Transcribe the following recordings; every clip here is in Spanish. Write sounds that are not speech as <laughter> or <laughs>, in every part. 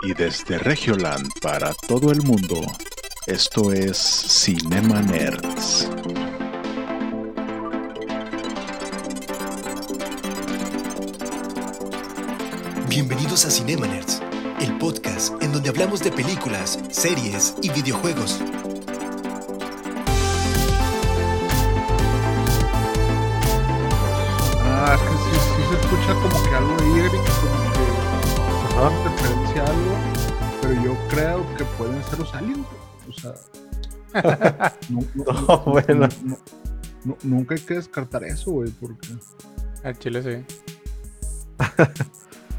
Y desde Regioland para todo el mundo, esto es Cinema Nerds. Bienvenidos a Cinema Nerds, el podcast en donde hablamos de películas, series y videojuegos. Ah, es que sí, sí se escucha como que algo de Da referencia a algo, pero yo creo que pueden ser los aliens, o sea... nu- <laughs> No, nu- bueno. nu- nu- nunca hay que descartar eso, güey, porque... Al chile sí. <laughs>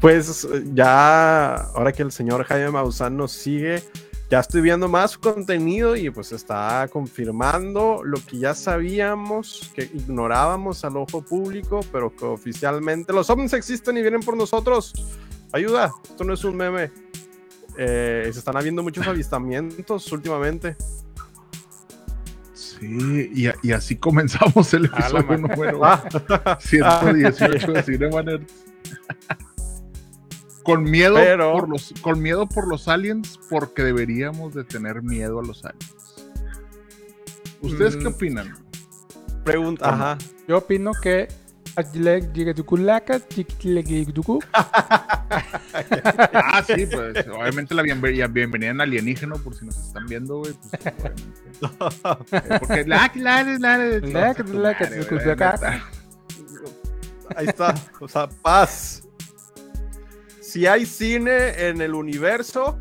Pues ya, ahora que el señor Jaime Maussan nos sigue, ya estoy viendo más su contenido y pues está confirmando lo que ya sabíamos, que ignorábamos al ojo público, pero que oficialmente los ovnis existen y vienen por nosotros. Ayuda, esto no es un meme. Eh, se están habiendo muchos avistamientos últimamente. Sí, y, así comenzamos el episodio número Ah, 118 de Cinema Nerds. Con miedo, Pero- por los, con miedo por los aliens, porque deberíamos de tener miedo a los aliens. ¿Ustedes qué Mm. opinan? pregunta, ajá. Yo opino que. Ah, sí, pues obviamente la bienve- bienvenida en alienígeno, por si nos están viendo, güey. Pues, obviamente. Eh, porque la, la. Ahí está. O sea, paz. Si hay cine en el universo,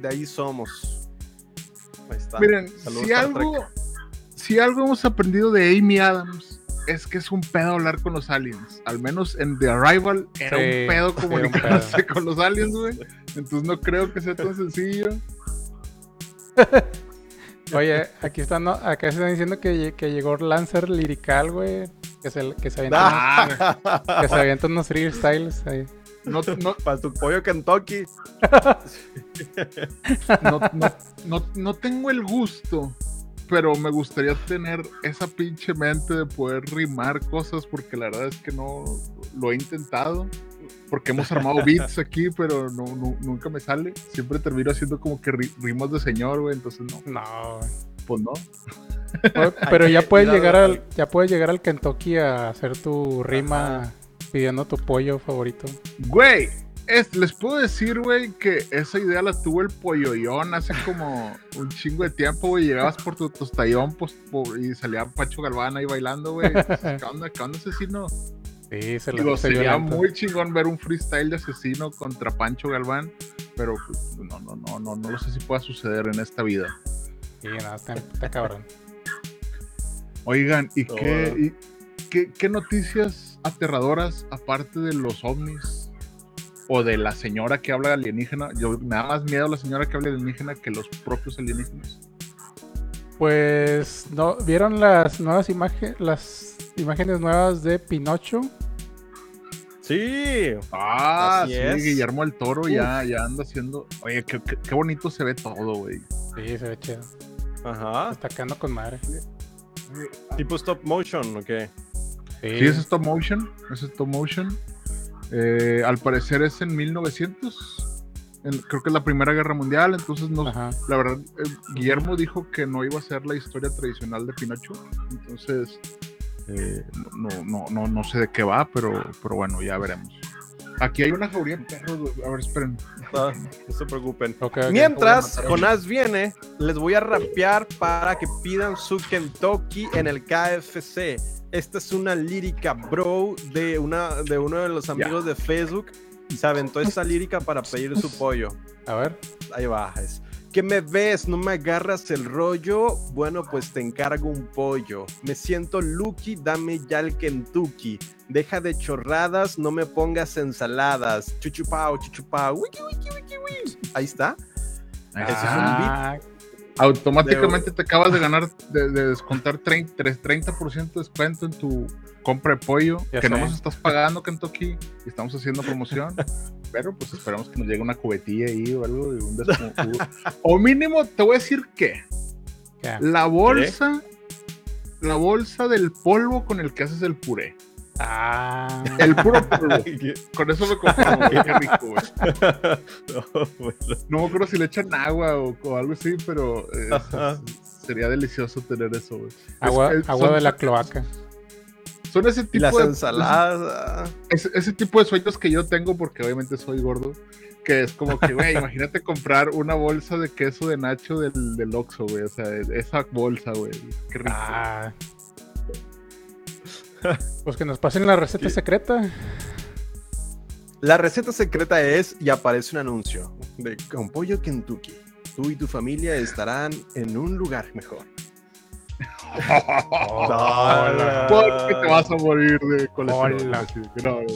de ahí somos. Ahí está. Miren, Saludos, si algo, si algo hemos aprendido de Amy Adams es que es un pedo hablar con los aliens. Al menos en The Arrival era Sí, un pedo sí, era un comunicarse pedo. con los aliens, güey. Entonces no creo que sea tan sencillo. <laughs> Oye, aquí están, ¿no? acá se están diciendo que, que llegó Lancer Lirical, güey. Que se, que se avienta, Ah, unos, <laughs> que se avienta unos freestyles ahí. no, no, <laughs> Para tu pollo Kentucky. no, no, no, no tengo el gusto, pero me gustaría tener esa pinche mente de poder rimar cosas porque la verdad es que no lo he intentado. Porque hemos armado beats <laughs> aquí, pero no, no- nunca me sale. Siempre termino haciendo como que ri- rimas de señor, güey. Entonces no, No, güey. pues no. Pero <laughs> ya puedes llegar al, ya puedes llegar al Kentucky a hacer tu rima pidiendo tu pollo favorito. Güey, es- les puedo decir, güey, que esa idea la tuvo el polloyón hace como un chingo de tiempo, güey. Llegabas por tu tostallón pues, por- y salía Pacho Galván ahí bailando, güey. ¿Qué onda, qué onda, asesino? Sí, se lo Digo, sería violento. muy chingón ver un freestyle de asesino contra Pancho Galván, pero pues, no, no, no, no, no lo sé si pueda suceder en esta vida. Sí, no, está, está cabrón. Oigan, ¿y Todo. qué, y qué, qué noticias aterradoras, aparte de los ovnis o de la señora que habla alienígena? Yo me da más miedo la señora que habla alienígena que los propios alienígenas. Pues, ¿no? ¿vieron las nuevas imágenes, las imágenes nuevas de Pinocho? Sí. Ah, Así sí, es. Guillermo el Toro ya, ya anda haciendo. Oye, qué, qué- qué bonito se ve todo, güey. Sí, se ve chido. Ajá. Está quedando con madre. Tipo stop motion, ¿o qué? Sí, Sí, es stop motion. Es stop motion. Eh, al parecer es en 1900. en- creo que es la Primera Guerra Mundial. Entonces, no, Ajá. la verdad, eh, Guillermo dijo que no iba a ser la historia tradicional de Pinocho. Entonces, eh, no, no, no, no sé de qué va, pero, pero bueno, ya veremos. Aquí hay una jauría de perros. A ver, esperen. No se preocupen. Mientras. Jonás viene, les voy a rapear para que pidan su Kentucky en el KFC. Esta es una lírica, bro, de, una, de uno de los amigos de Facebook. Se aventó esta lírica para pedir su pollo. A ver. Ahí va. Es, ¿Qué me ves? ¿No me agarras el rollo? Bueno, pues te encargo un pollo. Me siento lucky, dame ya el Kentucky. Deja de chorradas, no me pongas ensaladas. Chuchupao, chuchupao. Wiki, wiki, wiki, wiki. Ahí está. Ese es un beat. Automáticamente te acabas de ganar, de, de descontar 30%, 30% de descuento en tu compra de pollo, Ya que no nos estás pagando, Kentucky, y estamos haciendo promoción. <laughs> pero pues esperamos que nos llegue una cubetilla ahí o algo. de un o mínimo, te voy a decir que ¿qué? la bolsa, la bolsa del polvo con el que haces el puré. Ah. El puro polvo. <laughs> Con eso me conformo, güey, qué rico, güey. <laughs> No, bueno. No me acuerdo si le echan agua o, o algo así, pero eh, sería delicioso tener eso, güey. Es- Agua, es- agua son- de la cloaca. Son ese tipo las de ensaladas. ese, ese tipo de sueños que yo tengo, porque obviamente soy gordo, que es como que, güey, <laughs> imagínate comprar una bolsa de queso de Nacho del, del Oxxo, güey. O sea, esa bolsa, güey. Qué rico. Ah. <laughs> Pues que nos pasen la receta secreta. La receta secreta es y aparece un anuncio de con pollo Kentucky. Tú y tu familia estarán en un lugar mejor. <laughs> Hola. Porque te vas a morir de colesterol.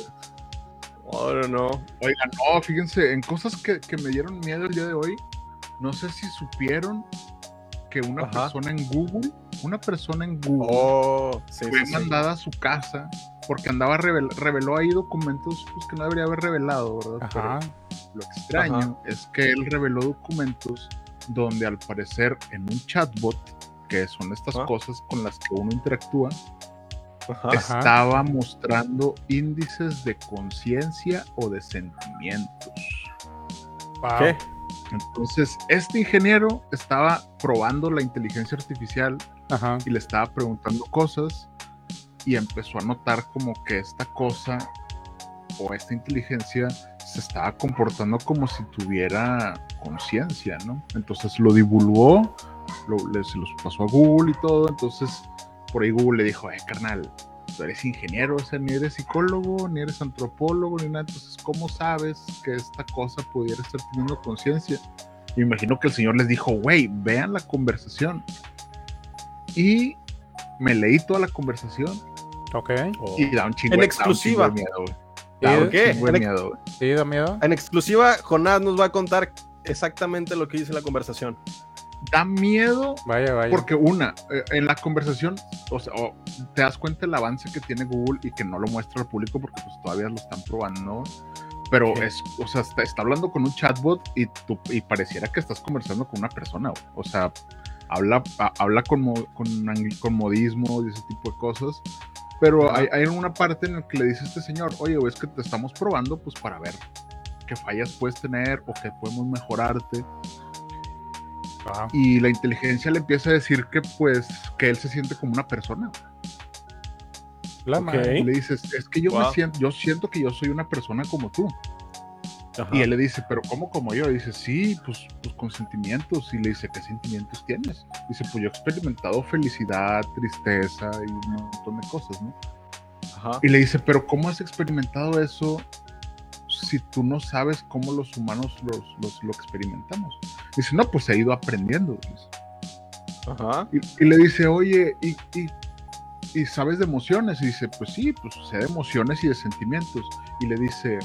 Ahora no. Oigan, no, fíjense, en cosas que, que me dieron miedo el día de hoy, no sé si supieron que una Ajá. persona en Google, una persona en Google Oh, sí, fue sí, sí. mandada a su casa porque andaba revel- reveló ahí documentos pues, que no debería haber revelado, ¿verdad? Ajá. Pero lo extraño es que él reveló documentos donde al parecer en un chatbot, que son estas Ajá. cosas con las que uno interactúa, Ajá. estaba mostrando índices de conciencia o de sentimientos. Wow. ¿Qué? Entonces, este ingeniero estaba probando la inteligencia artificial Y le estaba preguntando cosas y empezó a notar como que esta cosa o esta inteligencia se estaba comportando como si tuviera conciencia, ¿no? Entonces lo divulgó, le- se los pasó a Google y todo, entonces por ahí Google le dijo, eh, carnal, tú eres ingeniero, o sea, ni eres psicólogo, ni eres antropólogo, ni nada, entonces, ¿cómo sabes que esta cosa pudiera estar teniendo conciencia? Me imagino que el señor les dijo, güey, vean la conversación. Y me leí toda la conversación Ok. y da un chingo, En de- exclusiva. Da un chingo de miedo, güey. ¿Y Da un ¿Por qué? chingo de miedo. ¿Sí da miedo? En exclusiva, Jonás nos va a contar exactamente lo que dice la conversación. Da miedo Vaya, vaya. porque una, eh, en la conversación, o sea, o te das cuenta el avance que tiene Google y que no lo muestra al público porque pues todavía lo están probando. Pero es, o sea, está, está hablando con un chatbot y, tú, y pareciera que estás conversando con una persona, güey. O sea, habla, a- habla con, mo- con, con modismo y ese tipo de cosas. Pero Ajá. hay, hay una parte en la que le dice este señor, oye, es que te estamos probando pues para ver qué fallas puedes tener o qué podemos mejorarte. Wow. Y la inteligencia le empieza a decir que pues que él se siente como una persona. La Ok. madre. Y le dices, es que yo me siento, yo siento que yo soy una persona como tú. Y él le dice, pero ¿cómo como yo? Y dice, sí, pues, pues con sentimientos. Y le dice, ¿qué sentimientos tienes? Dice, pues yo he experimentado felicidad, tristeza y un montón de cosas, ¿no? Ajá. Y le dice, pero ¿cómo has experimentado eso si tú no sabes cómo los humanos los, los- lo experimentamos? Dice, no, pues he ido aprendiendo. Ajá. Y, y le dice, oye, ¿y, y, y sabes de emociones? Y dice, pues sí, pues sé de emociones y de sentimientos. Y le dice,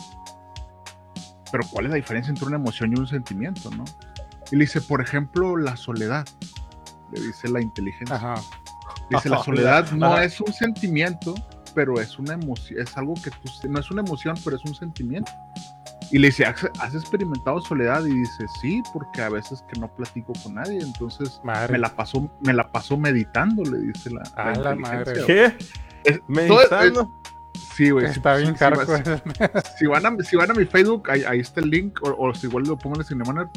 pero ¿cuál es la diferencia entre una emoción y un sentimiento, no? Y le dice, por ejemplo, la soledad. Le dice la inteligencia. Ajá. Dice, la <laughs> soledad no Ajá. es un sentimiento, pero es una emoción, es algo que tú, no es una emoción, pero es un sentimiento. Y le dice, ¿has, has experimentado soledad? Y dice, sí, porque a veces que no platico con nadie, entonces Madre. me la paso, me la paso meditando, le dice la, A la inteligencia, madre. ¿Qué? Es- todo- Meditando. es- sí, güey. si- Está bien si, si van a, si van a mi Facebook, ahí, ahí está el link, o, o si igual lo pongo en el Cinemaner,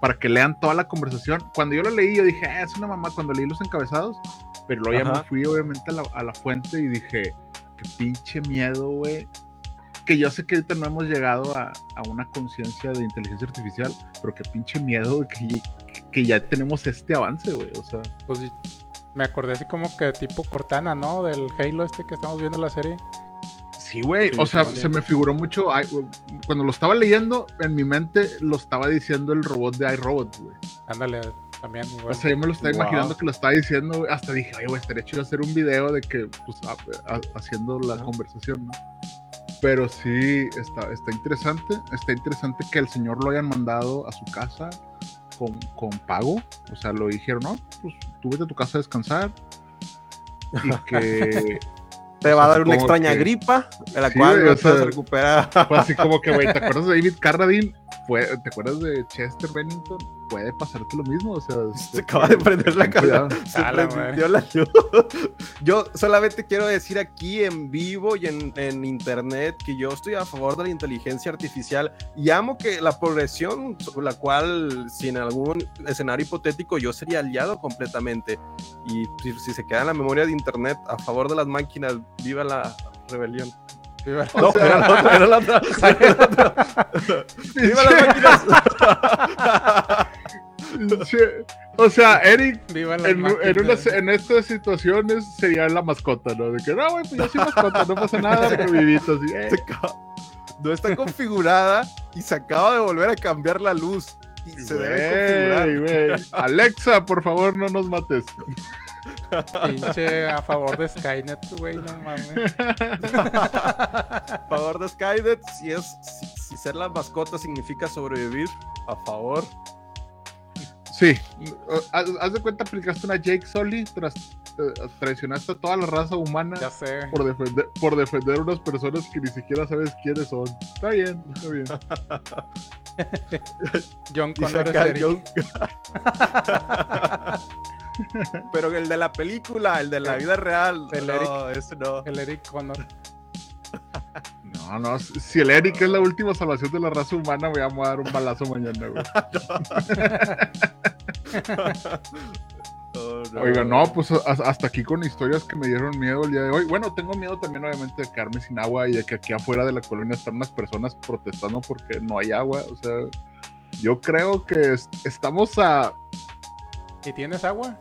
para que lean toda la conversación. Cuando yo lo leí, yo dije, ah, es una mamá, cuando leí los encabezados, pero luego ya me fui obviamente a la, a la fuente y dije, qué pinche miedo, güey. Que yo sé que ahorita no hemos llegado a, a una conciencia de inteligencia artificial, pero qué pinche miedo que, que ya tenemos este avance, güey. O sea, Pues me acordé así como que tipo Cortana, ¿no? Del Halo este que estamos viendo en la serie. Sí, güey. Sí, o sea, se me figuró mucho. ay, Cuando lo estaba leyendo, en mi mente lo estaba diciendo el robot de iRobot, güey. Ándale, también. O sea, yo me lo estaba Wow. imaginando que lo estaba diciendo, güey. Hasta dije, oye, güey, estaría chido hacer un video de que, pues, a- a- haciendo la conversación, ¿no? Pero sí, está, está interesante. Está interesante que el señor lo hayan mandado a su casa con, con pago. O sea, lo dijeron, no, pues tú vete a tu casa a descansar. Y que. <laughs> Te va a dar una extraña que- gripa, de la Sí, cual no o sea, puedes recuperar. Fue así como que, güey, ¿te <laughs> acuerdas de David Carradine? ¿Te acuerdas de Chester Bennington? Puede pasarte lo mismo. O sea, <laughs> Se acaba de prender la cámara. <laughs> Se A la prendió la luz. <laughs> Yo solamente quiero decir aquí en vivo y en, en internet que yo estoy a favor de la inteligencia artificial y amo que la progresión sobre la cual, si en algún escenario hipotético, yo sería aliado completamente. Y si, si se queda en la memoria de internet a favor de las máquinas, viva la rebelión. Viva- <laughs> No, era la otra, era la otra. <laughs> era la otra. ¡Viva las máquinas! O sea, Eric en, en, unas- en estas situaciones sería la mascota, ¿no? De que no, güey, pues yo soy mascota, no pasa nada, <laughs> pero vivito así. eh. No está configurada y se acaba de volver a cambiar la luz. Y se debe configurar. Güey. Alexa, por favor, no nos mates. Pinche a favor de Skynet, güey, no mames. A favor de Skynet, si es si, si ser la mascota significa sobrevivir, a favor. Sí, haz, haz de cuenta, aplicaste una Jake Sully, tras, eh, traicionaste a toda la raza humana Ya sé. por defender, por defender a unas personas que ni siquiera sabes quiénes son. Está bien, está bien. <laughs> John Connor es acá Eric. John- <laughs> Pero el de la película, el de la vida real. El no, ese no. El Eric Connor. No, no, si el Eric es la última salvación de la raza humana, me voy a dar un balazo mañana, güey. <laughs> No, no. Oiga, no, pues hasta aquí con historias que me dieron miedo el día de hoy. Bueno, tengo miedo también, obviamente, de quedarme sin agua y de que aquí afuera de la colonia están unas personas protestando porque no hay agua. O sea, yo creo que es- estamos a. ¿Y tienes agua?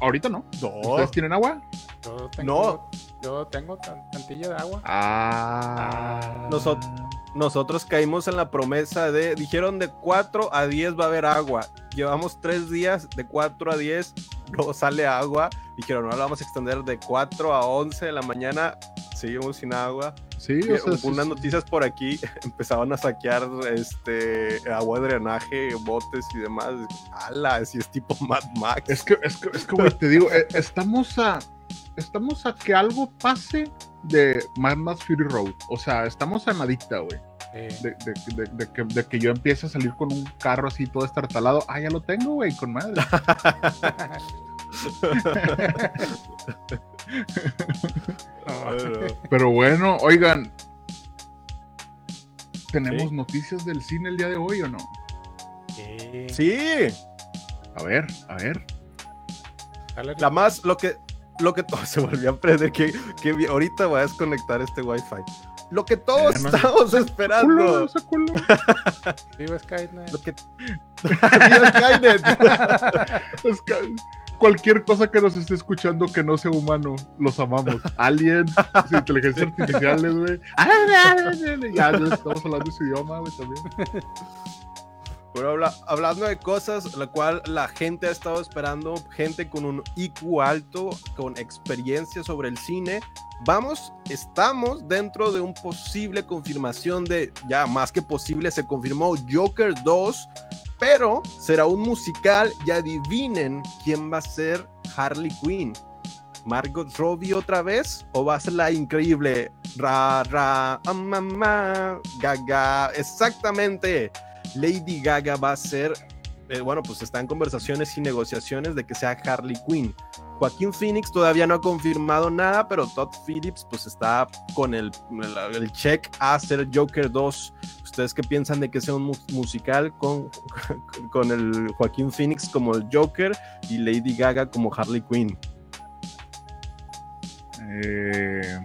Ahorita no. No. ¿Ustedes tienen agua? Yo tengo, No. Yo tengo tan- tantilla de agua. Ah. Nosotros- Nosotros caímos en la promesa de, dijeron de 4 a 10 va a haber agua. Llevamos 3 días, de 4 a 10 no sale agua. Dijeron, no la vamos a extender de 4 a 11 de la mañana. Seguimos sin agua. Sí, o sea, sí, unas sí. noticias por aquí, <laughs> empezaban a saquear este agua de drenaje, botes y demás. ¡Hala! Si es tipo Mad Max. Es que, es que, es que, güey, te digo, eh, estamos a. Estamos a que algo pase de Mad Max Fury Road. O sea, estamos a nadita, güey. Eh, de, de- de- de que, de que yo empiece a salir con un carro así todo estartalado. Ah, ya lo tengo, güey, con madre. <laughs> <laughs> Pero bueno, oigan. ¿Tenemos Sí. noticias del cine el día de hoy o no? Eh, Sí, A ver, a ver. la más, lo que, lo que todo <laughs> se volvió a prender, que, que ahorita voy a desconectar este wifi. Lo que todos Eh, estamos Culo, esperando. culo. <laughs> Viva Skynet. Lo que... Mira, <laughs> Skynet. Es que cualquier cosa que nos esté escuchando que no sea humano, los amamos. Aliens, inteligencias artificiales, güey. Ya ya estamos hablando su idioma, güey, también. Pero habla- hablando de cosas, la cual la gente ha estado esperando, gente con un IQ alto, con experiencia sobre el cine, vamos, estamos dentro de un posible confirmación de, ya más que posible, se confirmó Joker 2, pero será un musical y adivinen quién va a ser Harley Quinn. Margot Robbie otra vez o va a ser la increíble ra ra gaga exactamente Lady Gaga va a ser, eh, bueno, pues está en conversaciones y negociaciones de que sea Harley Quinn. Joaquín Phoenix todavía no ha confirmado nada, pero Todd Phillips pues está con el, el, el check a hacer Joker 2. ¿Ustedes qué piensan de que sea un mu- musical con, <laughs> con el Joaquín Phoenix como el Joker y Lady Gaga como Harley Quinn? Eh,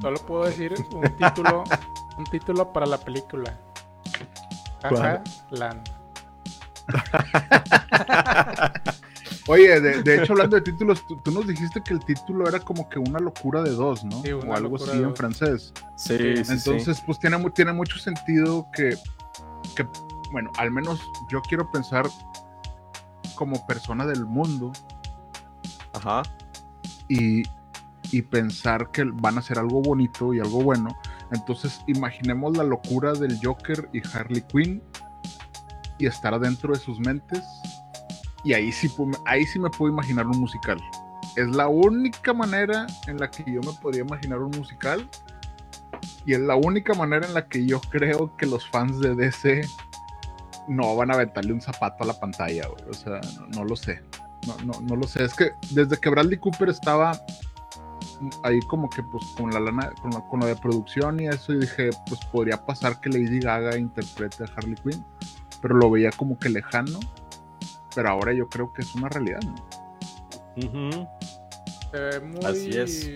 Solo puedo decir un título, un título para la película. Jaja, Land. <laughs> Oye, de, de hecho, hablando de títulos, tú, tú nos dijiste que el título era como que una locura de dos, ¿no? Sí, o algo así de en francés. Sí, sí, Entonces, pues tiene, tiene mucho sentido que, que, bueno, al menos yo quiero pensar como persona del mundo Ajá. y, y pensar que van a hacer algo bonito y algo bueno. Entonces, imaginemos la locura del Joker y Harley Quinn y estar adentro de sus mentes. Y ahí sí, ahí sí me puedo imaginar un musical. Es la única manera en la que yo me podría imaginar un musical. Y es la única manera en la que yo creo que los fans de DC no van a aventarle un zapato a la pantalla, güey. O sea, no, no lo sé. No, no, no lo sé. Es que desde que Bradley Cooper estaba ahí como que pues con la lana, con la, con la de producción y eso, y dije, pues podría pasar que Lady Gaga interprete a Harley Quinn, pero lo veía como que lejano, pero ahora yo creo que es una realidad, ¿no? Ve muy Así es.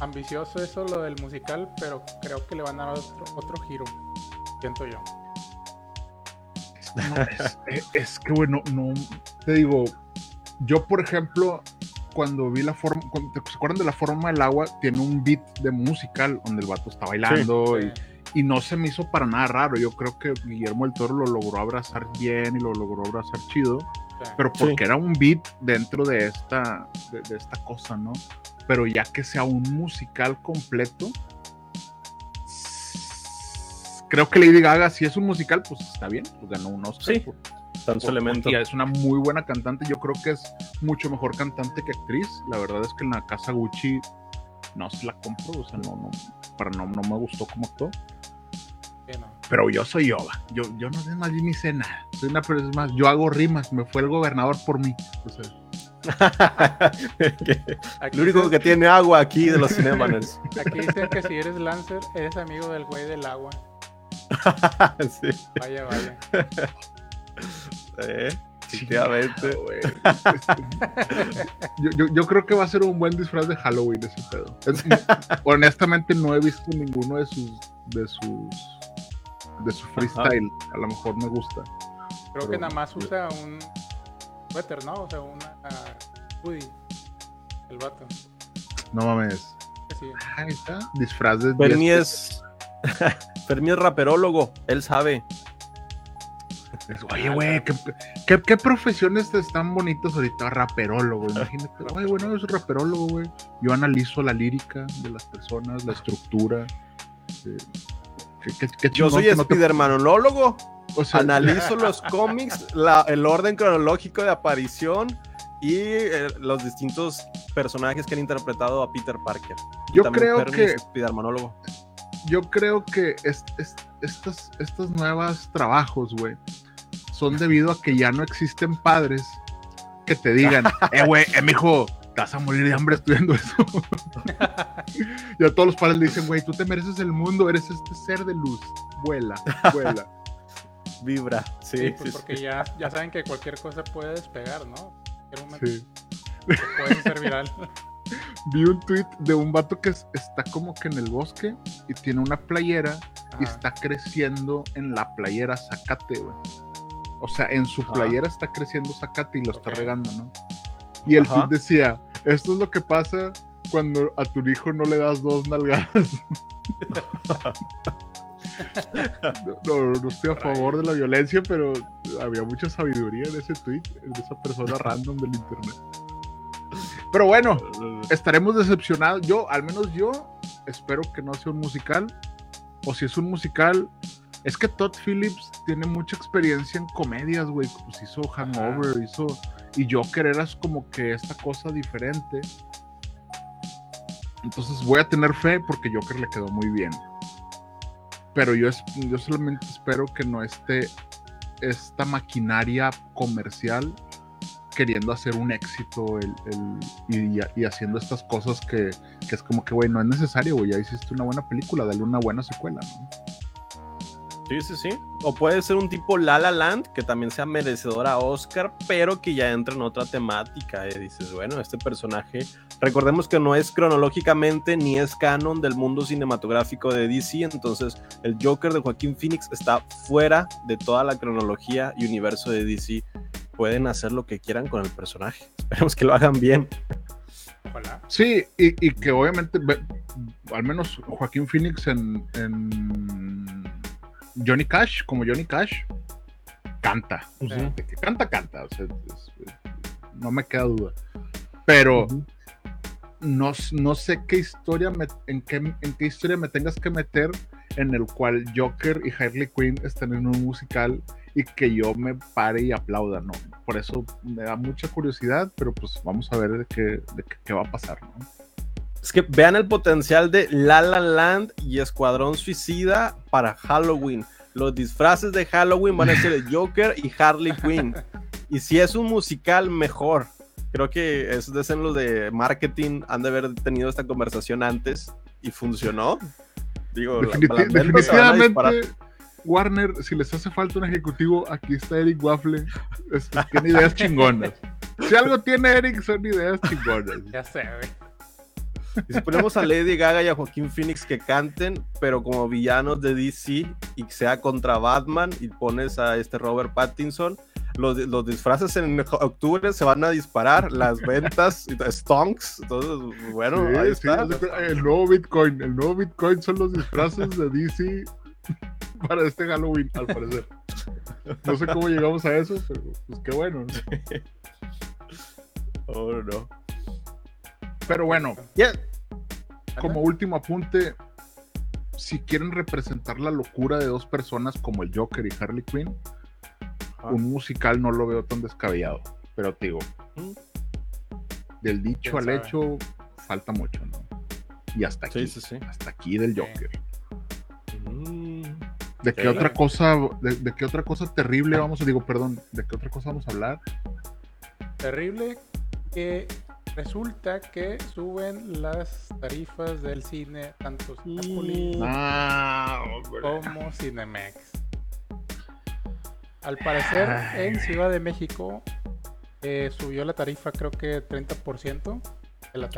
ambicioso eso, lo del musical, pero creo que le van a dar otro, otro giro. Siento yo. No, es, es- es que, bueno, no, te digo, yo por ejemplo, cuando vi la forma, cuando- ¿se acuerdan de la forma del agua? Tiene un beat de musical donde el vato está bailando Sí. y, y no se me hizo para nada raro. Yo creo que Guillermo del Toro lo logró abrazar bien y lo logró abrazar chido, Sí. pero porque era un beat dentro de esta, de, de esta cosa, ¿no? Pero ya que sea un musical completo, creo que Lady Gaga, si es un musical, pues está bien, pues ganó un Oscar. Sí. por- Tan es una muy buena cantante. Yo creo que es mucho mejor cantante que actriz. La verdad es que en la casa Gucci no se la compro. O sea, no, no, para no, no me gustó como actuó. No. Pero yo soy yo, va. yo, yo no sé más, ni sé nada. Soy una persona más, yo hago rimas, me fue el gobernador por mí. O sea, <laughs> Lo único que tiene agua aquí de los Cinemaners. <laughs> Aquí dicen que si eres Lancer, eres amigo del güey del agua. <laughs> sí. Vaya, vaya. Eh, efectivamente. <laughs> Yo, yo, yo creo que va a ser un buen disfraz de Halloween ese pedo. Es- <laughs> honestamente no he visto ninguno de sus de sus de su freestyle. A lo mejor me gusta. Creo que nada más usa un suéter, ¿no? O sea, una hoodie. El vato. No mames. Sí. Ah, Ahí está. Disfraz de Fermi 10 es. <laughs> Fermi es raperólogo, él sabe. Pesos. Oye, güey, ¿qué, qué, qué profesiones están bonitas ahorita? Raperólogo, imagínate. <laughs> Oye, bueno, yo soy raperólogo, güey. Yo analizo la lírica de las personas, la estructura. eh, qué- qué- Yo soy no te- o sea, Analizo <laughs> los cómics, la- el orden cronológico de aparición y eh, los distintos personajes que han interpretado a Peter Parker. Yo creo que- es spidermanólogo. yo creo que es, es- estas, estas nuevas trabajos, güey, son debido a que ya no existen padres que te digan, <laughs> eh, güey, eh, mijo, te vas a morir de hambre estudiando eso. <laughs> y a todos los padres le dicen, güey, tú te mereces el mundo, eres este ser de luz, vuela, vuela. <laughs> Vibra. Sí, Sí, pues sí, porque sí. Ya, ya saben que cualquier cosa puede despegar, ¿no? En cualquier momento Sí. puede ser viral. Vi un tweet de un vato que es- está como que en el bosque y tiene una playera y está creciendo en la playera zacate, güey. O sea, en su Ajá. playera está creciendo zacate y lo está regando, ¿no? Y el tweet decía, esto es lo que pasa cuando a tu hijo no le das dos nalgadas. <laughs> no, no, no estoy a favor de la violencia, pero había mucha sabiduría en ese tweet, en esa persona random del internet. Pero bueno, estaremos decepcionados. Yo, al menos yo, espero que no sea un musical. O si es un musical, es que Todd Phillips tiene mucha experiencia en comedias, güey. Pues hizo Hangover, hizo. Y Joker era como que esta cosa diferente. Entonces voy a tener fe porque Joker le quedó muy bien. Pero yo, es- yo solamente espero que no esté esta maquinaria comercial queriendo hacer un éxito el, el- y, y haciendo estas cosas que, que es como que, güey, no es necesario, güey, ya hiciste una buena película, dale una buena secuela, ¿no? Sí, sí, sí. O puede ser un tipo La La Land, que también sea merecedor a Oscar, pero que ya entra en otra temática. Y dices, bueno, este personaje, recordemos que no es cronológicamente ni es canon del mundo cinematográfico de DC, entonces el Joker de Joaquín Phoenix está fuera de toda la cronología y universo de DC. Pueden hacer lo que quieran con el personaje. <laughs> Esperemos que lo hagan bien. Ojalá. Sí, y, y que obviamente, al menos Joaquín Phoenix en, en Johnny Cash, como Johnny Cash, canta. Que canta, canta. o sea, es- no me queda duda. Pero no, no sé qué historia me, en, qué, en qué historia me tengas que meter en el cual Joker y Harley Quinn estén en un musical y que yo me pare y aplauda, ¿no? Por eso me da mucha curiosidad, pero pues vamos a ver de qué, de qué, qué va a pasar, ¿no? Es que vean el potencial de La La Land y Escuadrón Suicida para Halloween. los disfraces de Halloween van a ser el Joker y Harley Quinn. Y si es un musical, mejor. Creo que esos de los de marketing han de haber tenido esta conversación antes y funcionó. Digo, la- definitivamente, Warner, si les hace falta un ejecutivo, aquí está Eric Waffle. Tiene ideas chingonas. Si algo tiene Eric, son ideas chingonas. Ya sé, güey. Y si ponemos a Lady Gaga y a Joaquín Phoenix que canten, pero como villanos de DC y que sea contra Batman, y pones a este Robert Pattinson, los, los disfraces en octubre se van a disparar, las ventas, <laughs> stonks, entonces, bueno, Sí, ahí está. el nuevo Bitcoin. El nuevo Bitcoin son los disfraces de DC <laughs> para este Halloween, al parecer. No sé cómo llegamos a eso, pero pues qué bueno. ¿no? <laughs> Oh, no. Pero bueno, como último apunte, si quieren representar la locura de dos personas como el Joker y Harley Quinn, Ajá. un musical no lo veo tan descabellado. Pero te digo, Mm. del dicho ¿Quién al sabe? hecho, falta mucho, ¿no? Y hasta aquí, Sí, sí, sí. hasta aquí del. Joker. Mm, ¿De qué otra cosa, de, de qué otra cosa terrible vamos a, digo, perdón, de qué otra cosa vamos a hablar? Terrible que resulta que suben las tarifas del cine, tanto Ah, como Cinemex. Al parecer, en Ciudad de México eh, subió la tarifa, creo que 30% de la.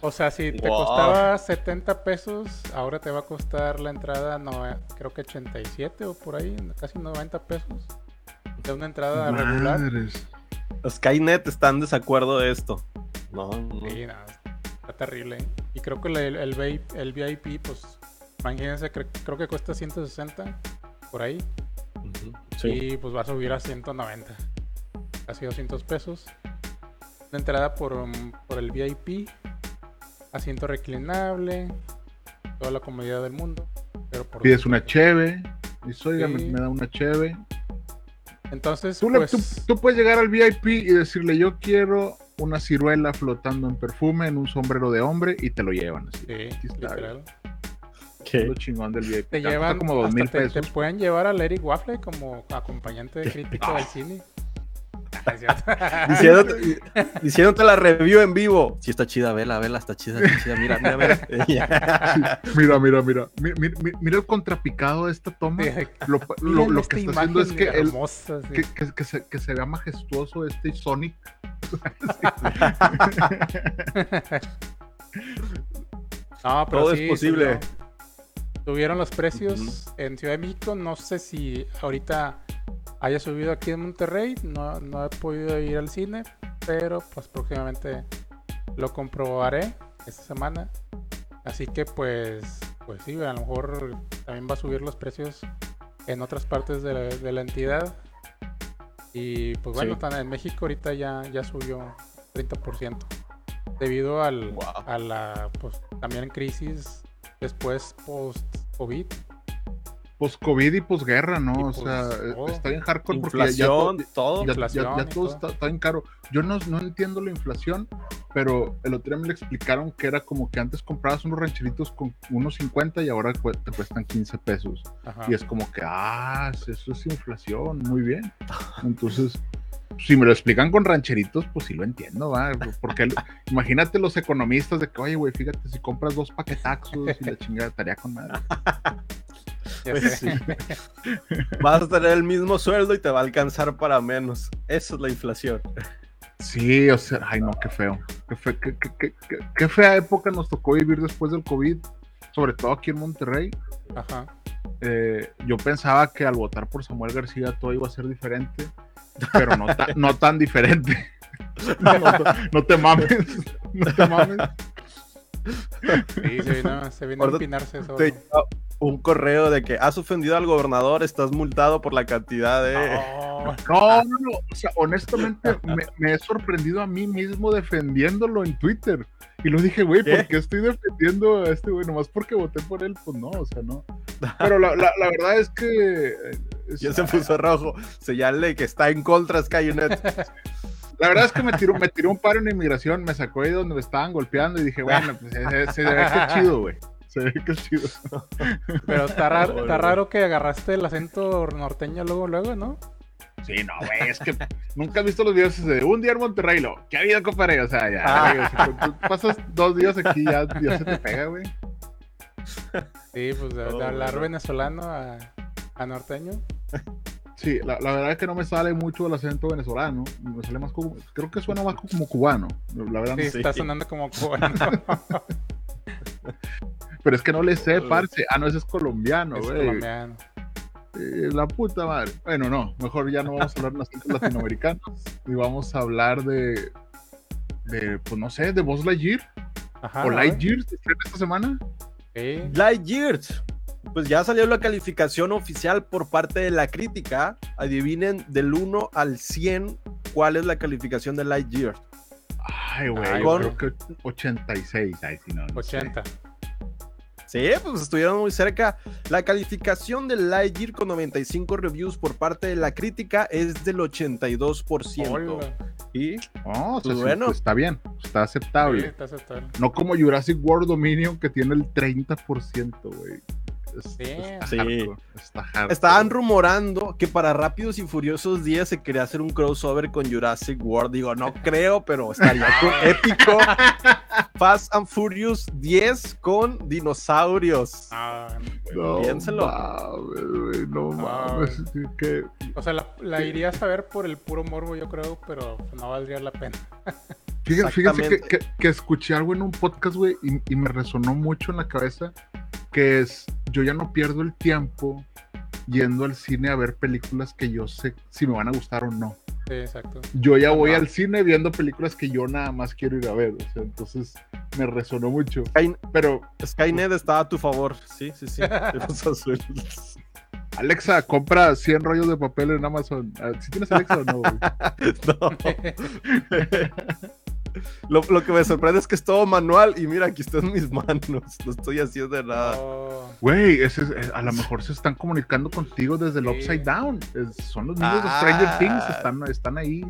O sea, si te Wow. costaba 70 pesos, ahora te va a costar la entrada, no, creo que 87 o por ahí, casi 90 pesos. De una entrada regular. Skynet está en desacuerdo de esto. No, no. Sí, no, está terrible. Y creo que el, el, VIP, el VIP, pues, imagínense, cre- creo que cuesta 160 por ahí. Sí. Y pues va a subir a 190. Casi 200 pesos. Una entrada por, um, por el VIP. Asiento reclinable. Toda la comodidad del mundo. Pero por Pides una cheve. Dices, oiga, me, Sí. me da una cheve. Entonces, Tú, le- pues, tú, tú puedes llegar al VIP y decirle, yo quiero una ciruela flotando en perfume en un sombrero de hombre y te lo llevan. Así. sí, está. Es lo chingón del VIP. Te llevan como dos mil te, te pesos. pueden llevar al Eric Waffle como acompañante de crítico del cine. <laughs> Diciéndote, <laughs> diciéndote la review en vivo. Sí, está chida, vela, vela, está chida, está chida. Mira, mira, mira. <laughs> Mira, mira, mira. Mi- mi- mi- Mira, el contrapicado de esta toma. Sí. Lo, lo- lo que está haciendo es que, el, hermosa, sí. que, que- que se, que se vea majestuoso este Sonic. No, pero Todo es sí, posible. Subieron los precios en Ciudad de México. No sé si ahorita haya subido aquí en Monterrey. No, no he podido ir al cine, pero pues próximamente lo comprobaré esta semana. Así que pues, pues sí, a lo mejor también va a subir los precios en otras partes de la, de la entidad. Y pues bueno, Sí. en México ahorita ya, ya subió 30% debido al, Wow. a la pues también crisis después post COVID Post-COVID y posguerra, ¿no? Y o pues, sea, todo. está bien hardcore porque ya- ya, todo. ya, ya- inflación ya y todo todo. está, está bien caro. Yo no, no entiendo la inflación, pero el otro día me lo explicaron que era como que antes comprabas unos rancheritos con unos 50 y ahora cu- te cuestan 15 pesos. Ajá. Y es como que, ah, eso es inflación, muy bien. Entonces, si me lo explican con rancheritos, pues sí lo entiendo, ¿va? Porque el- <laughs> imagínate los economistas de que, oye, güey, fíjate, si compras dos paquetaxos y la chingada estaría con madre. <laughs> Pues sí. Vas a tener el mismo sueldo y te va a alcanzar para menos. Esa es la inflación. Sí, o sea, ay, no, qué feo. Qué, fe- qué- qué- qué- qué- qué fea época nos tocó vivir después del COVID, sobre todo aquí en Monterrey. Ajá. Eh, yo pensaba que al votar por Samuel García todo iba a ser diferente, pero no, ta- no tan diferente. <laughs> No, no- no te mames, no te mames. Sí, se vino, se vino a empinarse eso. Te un correo de que has ofendido al gobernador, estás multado por la cantidad de... No, No, no. O sea, honestamente me, me he sorprendido a mí mismo defendiéndolo en Twitter. Y lo dije, güey. ¿por qué estoy defendiendo a este güey? Nomás porque voté por él, pues no, o sea, no. <laughs> Pero la, la- la verdad es que. eh, Ya se puso rojo. Señale que está en contra Skynet. <laughs> La verdad es que me tiró, me tiró un paro en inmigración, me sacó ahí donde me estaban golpeando y dije, bueno, pues se, se debe ser chido, güey. Se ve que chido. <laughs> Pero está raro, está raro que agarraste el acento norteño luego, luego, ¿no? Sí, no, güey, es que nunca has visto los videos de un día en Monterrey, lo, ¿qué ha habido, compadre? O sea, ya, Ah. güey, o sea, tú pasas dos días aquí, ya, ya se te pega, güey. Sí, pues de, de hablar venezolano a, a norteño. Sí, la, la verdad es que no me sale mucho el acento venezolano, me sale más como, creo que suena más como cubano, la verdad, Sí, no sé. está sonando como cubano. <laughs> pero es que no le sé, parce, ah, no, ese es colombiano, es güey. colombiano. Eh, la puta madre. Bueno, no, mejor ya no vamos a hablar de acentos latinoamericanos <laughs> y vamos a hablar de, de, pues no sé, de Buzz Lightyear Ajá. o. Lightyear ¿se estrena esta semana. Sí. Lightyear. Pues ya salió la calificación oficial por parte de la crítica. Adivinen del 1 al 100 cuál es la calificación de Lightyear. Ay, güey, yo creo que 86. Ay, sí, no, no sé. 80. Sí, pues estuvieron muy cerca. La calificación de Lightyear con 95 reviews por parte de la crítica es del 82%. Hola. Y No, o sea, Pues sí, bueno. está bien, está Sí, aceptable. está aceptable. No como Jurassic World Dominion que tiene el 30%, güey. Es- Sí. Está Sí. hardcore, está hardcore. estaban rumorando que para Rápidos y Furiosos 10 se quería hacer un crossover con Jurassic World. Digo, no <laughs> creo, pero estaría épico. Fast and Furious 10 con dinosaurios. Ah, No Piénselo. mames, no Ah, mames. que- o sea, la, la irías a ver por el puro morbo, yo creo, pero no valdría la pena. Fíjense, que, Exactamente. que- que escuché algo en un podcast, güey, y, y me resonó mucho en la cabeza, que es, yo ya no pierdo el tiempo yendo al cine a ver películas que yo sé si me van a gustar o no. Sí, exacto. Yo ya voy al cine viendo películas que yo nada más quiero ir a ver, o sea, entonces me resonó mucho. Sky- Pero, Skynet estaba a tu favor. Sí, sí, sí. de los azules. Alexa, compra 100 rollos de papel en Amazon. ¿Si tienes Alexa o no, güey? <laughs> No. <laughs> Lo, lo que me sorprende es que es todo manual y mira, aquí está en mis manos. No estoy haciendo nada. Oh, Güey, es- es- a lo mejor se están comunicando contigo desde el Sí. Upside Down. Es- son los niños Ah. de Stranger Things, están, están ahí.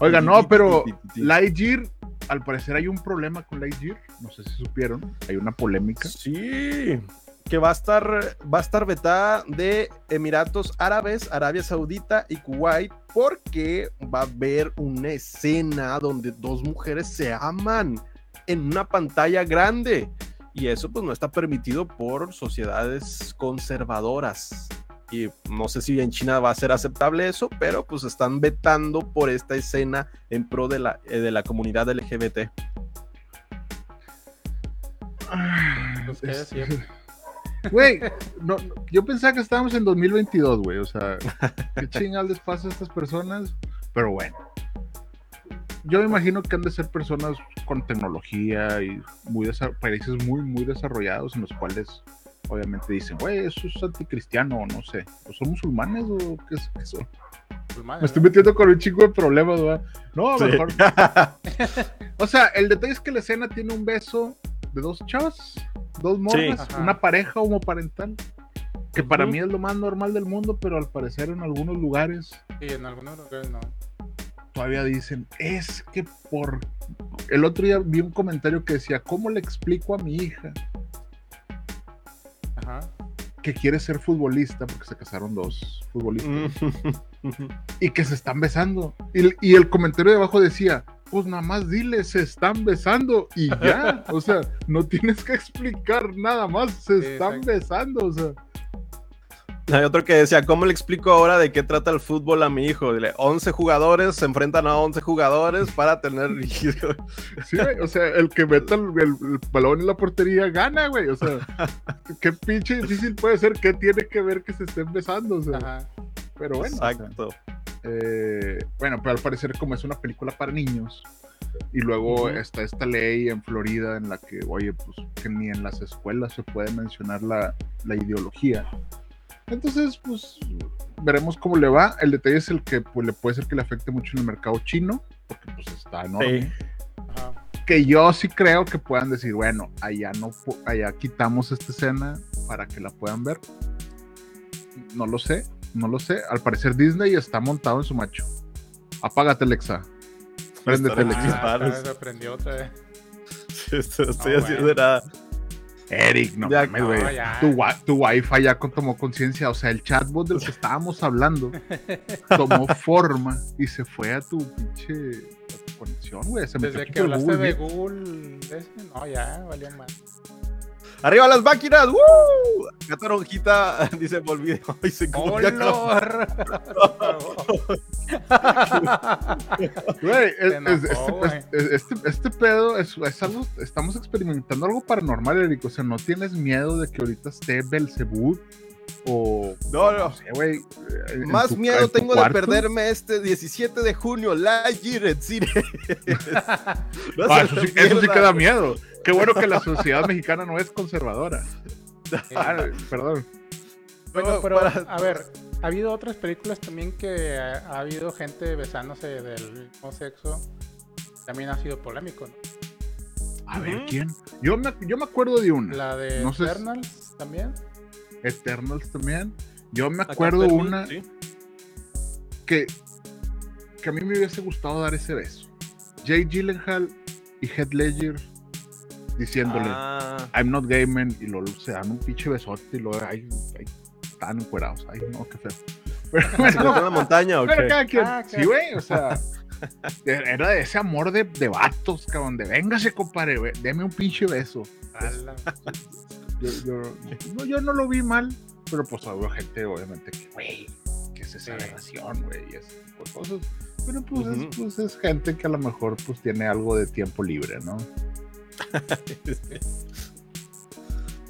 Oiga, no, pero Lightyear, al parecer hay un problema con Lightyear. No sé si supieron, hay una polémica. Sí, que va a estar va a estar vetada de Emiratos Árabes, Arabia Saudita y Kuwait porque va a haber una escena donde dos mujeres se aman en una pantalla grande y eso pues no está permitido por sociedades conservadoras. Y no sé si en China va a ser aceptable eso, pero pues están vetando por esta escena en pro de la, eh, de la comunidad LGBT. Pues, ¿qué Es- decir? <laughs> Güey, no, yo pensaba que estábamos en 2022, güey. O sea, ¿qué chingados les pasa a estas personas? Pero bueno. Yo me imagino que han de ser personas con tecnología y muy países muy, muy desarrollados en los cuales obviamente dicen, güey, eso es anticristiano, o no sé. ¿O son musulmanes o qué es eso? Pues, madre, Me estoy metiendo con un chico de problemas, ¿verdad? No, Sí. mejor. <laughs> O sea, el detalle es que la escena tiene un beso de dos chavas, dos morras, una pareja homoparental. Que para mí es lo más normal del mundo, pero al parecer en algunos lugares Sí, en algunos lugares no. todavía dicen, es que por... El otro día vi un comentario que decía, ¿cómo le explico a mi hija Ajá. que quiere ser futbolista? Porque se casaron dos futbolistas. Mm. <laughs> y que se están besando. Y, y el comentario de abajo decía, pues nada más dile, se están besando y ya. O sea, no tienes que explicar nada más, se Sí, están exacto. besando. O sea, Hay otro que decía, ¿cómo le explico ahora de qué trata el fútbol a mi hijo? Dile, 11 jugadores se enfrentan a 11 jugadores para tener... <laughs> sí, güey, o sea, el que meta el, el- el balón en la portería gana, güey. O sea, <laughs> qué pinche difícil puede ser, qué tiene que ver que se estén besando. O sea, Ajá. pero bueno. o sea, Exacto. Eh, bueno, pero al parecer como es una película para niños y luego Ujú. está esta ley en Florida en la que, oye, pues que ni en las escuelas se puede mencionar la, la ideología. Entonces, pues veremos cómo le va. El detalle es el que pues, le puede ser que le afecte mucho en el mercado chino, porque pues está enorme. Sí. Ajá. Que yo sí creo que puedan decir, bueno, allá no, allá quitamos esta escena para que la puedan ver. No lo sé, no lo sé. Al parecer Disney está montado en su macho. Apágate, Alexa. Préndete, Alexa. Ah, aprendió otra vez. <laughs> Esto- Estoy haciendo bueno. nada. Eric, no Ya, mames, güey. ya. Tu, wi- tu wifi ya tomó conciencia. O sea, el chatbot del que estábamos hablando <laughs> tomó forma y se fue a tu pinche a tu conexión, güey. Desde que hablaste Google de. Google, ese, no, ya, valió más. ¡Arriba las máquinas! ¡Woo! La toronjita <laughs> dice, volví. Ay, se acá. <laughs> Güey, es- es- este, este, este- este pedo es, es algo, estamos experimentando algo paranormal, Eric. O sea, no tienes miedo de que ahorita esté Belzebub o No, no. güey. en Más tu- miedo tengo de perderme este 17 de junio, Lightyear en cine. <laughs> No Ah, eso, sí, eso sí que da miedo. Qué bueno que la sociedad mexicana no es conservadora. <laughs> Ah, perdón. Bueno, No, pero para- a ver, ha habido otras películas también que ha, ha habido gente besándose del mismo sexo. También ha sido polémico, ¿no? A ver. ¿quién? Yo me, yo me acuerdo de una. La de No sé si- Eternals también. Eternals también. Yo me Acá acuerdo Fermi, una sí. que, que a mí me hubiese gustado dar ese beso. Jay Gyllenhaal y Heath Ledger diciéndole Ah, I'm not gay man y luego se dan un pinche besote y luego ay, ay, están encuerados. Ay, no, qué feo. <laughs> Pero, ¿se bueno, en la montaña o pero qué? cada quien. Ah, sí, güey, o sea. Era de ese amor de, de vatos, cabrón, de véngase, compadre, deme un pinche beso. Ala. Yo, yo, no, yo no lo vi mal, pero pues hubo gente, obviamente, que, güey, que es esa relación, güey, y ese tipo de cosas. Pero pues, es, pues es gente que a lo mejor pues tiene algo de tiempo libre, ¿no? <laughs>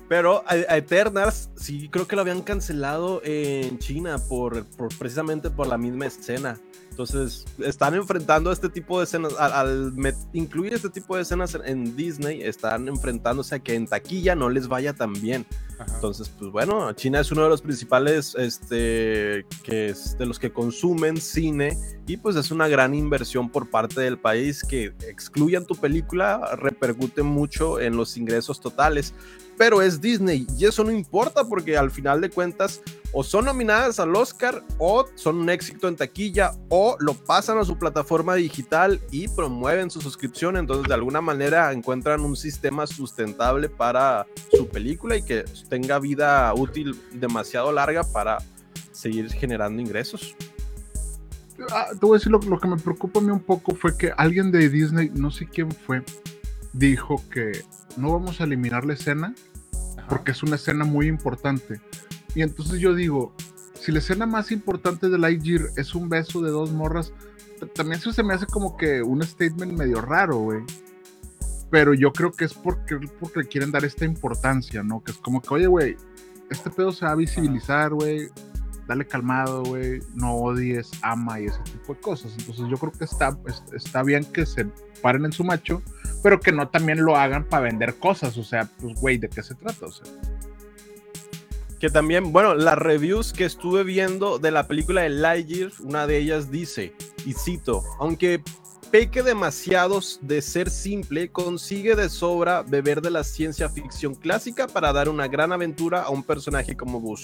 Pero a, a Eternals sí creo que lo habían cancelado en China por, por- precisamente por la misma escena. Entonces están enfrentando este tipo de escenas, al, incluir este tipo de escenas en, en Disney, están enfrentándose a que en taquilla no les vaya tan bien. Entonces, pues bueno, China es uno de los principales, este, que de los que consumen cine y pues es una gran inversión por parte del país que excluyan tu película repercute mucho en los ingresos totales. Pero es Disney y eso no importa porque al final de cuentas o son nominadas al Oscar o son un éxito en taquilla o lo pasan a su plataforma digital y promueven su suscripción. Entonces de alguna manera encuentran un sistema sustentable para su película y que tenga vida útil demasiado larga para seguir generando ingresos. Ah, te voy a decir lo, lo que me preocupa a mí un poco fue que alguien de Disney, no sé quién fue, dijo que no vamos a eliminar la escena Ajá. porque es una escena muy importante. Y entonces yo digo, si la escena más importante de Lightyear es un beso de dos morras, también eso se me hace como que un statement medio raro, güey. Pero yo creo que es porque, porque quieren dar esta importancia, ¿no? Que es como que, oye, güey, este pedo se va a visibilizar, güey. Dale calmado, güey. No odies, ama y ese tipo de cosas. Entonces yo creo que está, es- está bien que se paren en su macho, pero que no también lo hagan para vender cosas. O sea, pues, güey, ¿de qué se trata? O sea, Que también, bueno, las reviews que estuve viendo de la película de Lightyear, una de ellas dice, y cito, aunque peque demasiados de ser simple, consigue de sobra beber de la ciencia ficción clásica para dar una gran aventura a un personaje como Buzz.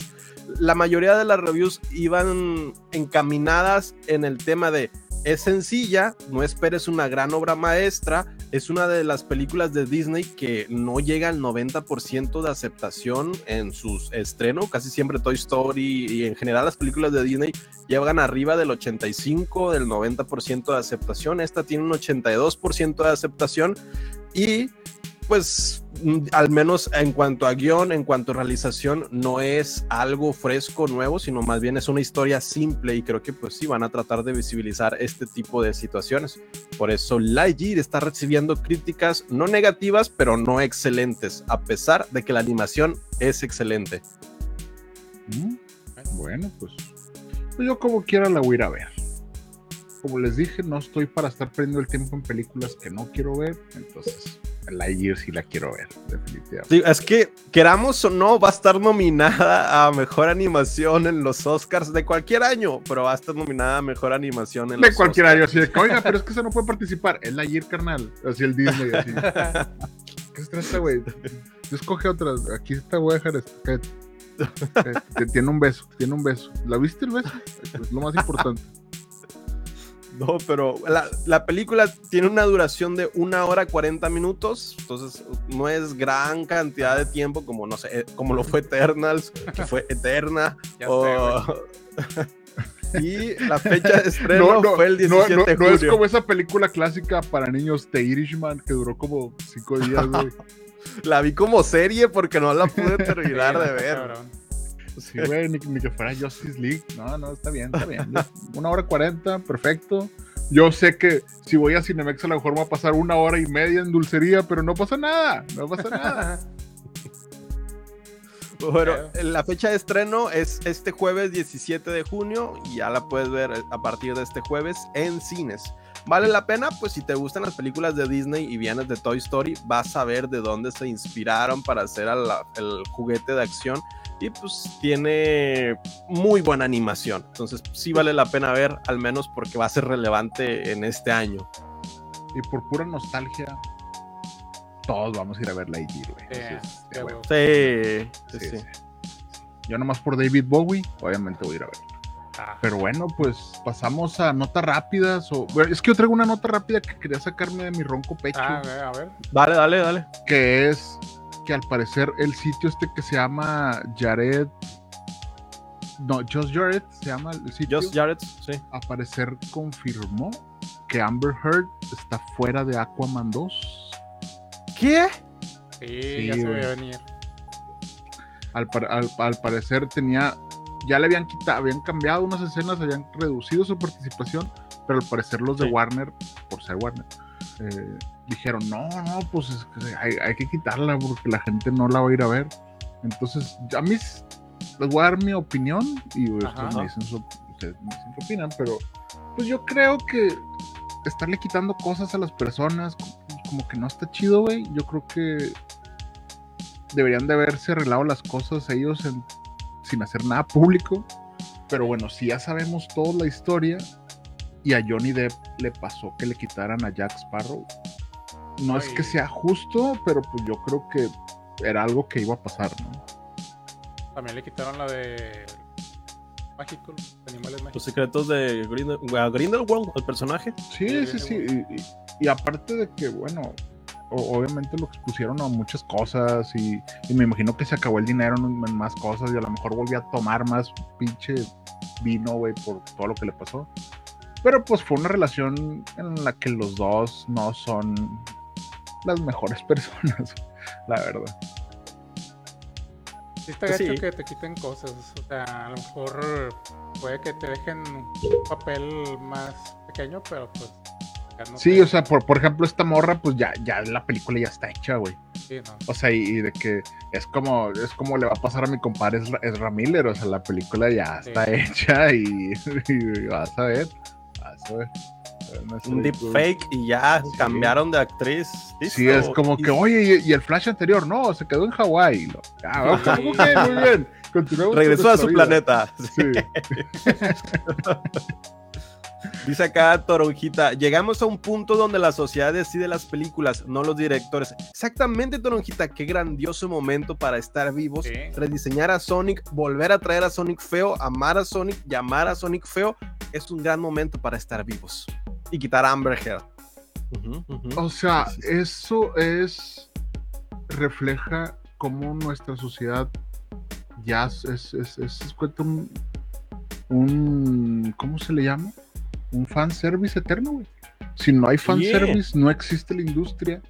La mayoría de las reviews iban encaminadas en el tema de es sencilla, no esperes una gran obra maestra, es una de las películas de Disney que no llega al 90% de aceptación en sus estrenos, casi siempre Toy Story y en general las películas de Disney llegan arriba del 85, del 90% de aceptación, esta tiene un 82% de aceptación y pues mm, al menos en cuanto a guion, en cuanto a realización, no es algo fresco, nuevo, sino más bien es una historia simple y creo que pues sí van a tratar de visibilizar este tipo de situaciones. Por eso Lightyear está recibiendo críticas no negativas, pero no excelentes, a pesar de que la animación es excelente. Mm, Bueno, pues, pues yo como quiera la voy a ver. Como les dije, no estoy para estar perdiendo el tiempo en películas que no quiero ver, entonces Lightyear sí la quiero ver, definitivamente. Sí, es que queramos o no, va a estar nominada a mejor animación en los Oscars de cualquier año, pero va a estar nominada a mejor animación en De los cualquier Oscars. área, así de que, oiga, pero es que se no puede participar. Es Lightyear, carnal. Así el Disney, así. <laughs> ¿Qué se trata, güey? Tú escoge otra. Aquí te voy a dejar cállate. Cállate. Tiene un beso, tiene un beso. ¿La viste el beso? Es lo más importante. No, pero la, la película tiene una duración de una hora 40 minutos, entonces no es gran cantidad de tiempo como, no sé, como lo fue Eternals, que fue eterna. Ya o- <laughs> y la fecha de <laughs> No, estreno no, fue el no, 17 no, de no julio. es como esa película clásica para niños The Irishman que duró como cinco días, güey. <laughs> La vi como serie porque no la pude terminar de ver. Sí, güey, ni, ni que fuera Justice League. No, no, está bien, está bien. <laughs> Una hora cuarenta, perfecto. Yo sé que si voy a Cinemex a lo mejor me va a pasar una hora y media en dulcería, pero no pasa nada, no pasa nada. <laughs> Bueno, la fecha de estreno es este jueves 17 de junio y ya la puedes ver a partir de este jueves en cines. ¿Vale la pena? Pues si te gustan las películas de Disney y vienes de Toy Story, vas a ver de dónde se inspiraron para hacer la- el juguete de acción y pues tiene muy buena animación. Entonces sí vale la pena ver, al menos porque va a ser relevante en este año. Y por pura nostalgia, todos vamos a ir a ver Lightyear, güey. Sí, huevo. Sí, sí, Sí. Yo nomás por David Bowie, obviamente voy a ir a ver. Ah, Pero bueno, pues pasamos a notas rápidas. O, bueno, es que yo traigo una nota rápida que quería sacarme de mi ronco pecho. ah, güey, a ver. Dale, dale, dale. que es que al parecer el sitio este que se llama Jared. No, Just Jared se llama el sitio. Just Jared, sí. al parecer confirmó que Amber Heard está fuera de Aquaman 2. ¿Qué? Sí, Sí, ya se veía venir. Al, par- al- al parecer tenía. Ya le habían quitado, habían cambiado unas escenas, habían reducido su participación, pero al parecer los de. Warner, por ser Warner, eh, dijeron, no, no, pues es que hay, hay que quitarla porque la gente no la va a ir a ver. Entonces, a mí les voy a dar mi opinión y ustedes Ajá. me dicen, su- ustedes me dicen qué opinan, pero pues yo creo que estarle quitando cosas a las personas co- como que no está chido, güey. Yo creo que deberían de haberse arreglado las cosas ellos en- sin hacer nada público. Pero bueno, si ya sabemos toda la historia y a Johnny Depp le pasó que le quitaran a Jack Sparrow, no es que sea justo, pero pues yo creo que era algo que iba a pasar, ¿no? También le quitaron la de Mágico, Animales Los Mágicos. secretos de Grindel- Grindelwald, el personaje. Sí, Sí, sí, Y, y- y aparte de que, bueno, o- obviamente lo expusieron a muchas cosas y, y me imagino que se acabó el dinero en, en más cosas y a lo mejor volvió a tomar más pinche vino, güey, por todo lo que le pasó. Pero pues fue una relación en la que los dos no son las mejores <laughs> personas, la verdad. Sí está Pues gacho sí. que te quiten cosas. O sea, a lo mejor puede que te dejen un papel más pequeño, pero pues. no Sí, o sea, por, por ejemplo, esta morra, pues ya, ya la película ya está hecha, güey. Sí, no. O sea, y, y de que es como, es como le va a pasar a mi compadre Ezra, Ezra Miller, o sea, la película ya Sí. está <laughs> hecha y, y vas a ver, vas a ver. Un deepfake y ya Sí. cambiaron de actriz. Sí, es como que, oye, y, y el flash anterior, no, se quedó en Hawái. Ah, ok, Sí. ok, muy bien. Continuemos con regresó a su vida. planeta. Sí. <laughs> Dice acá Toronjita, llegamos a un punto donde la sociedad decide las películas, no los directores. Exactamente, Toronjita, qué grandioso momento para estar vivos, Sí. rediseñar a Sonic, volver a traer a Sonic feo, amar a Sonic, llamar a Sonic feo, es un gran momento para estar vivos. Y quitar a Amber Heard. O sea, Sí, sí, sí. eso es. refleja cómo nuestra sociedad ya es, es, es, es- un, un. ¿Cómo se le llama? Un fanservice eterno, güey. Si no hay fanservice, no existe la industria.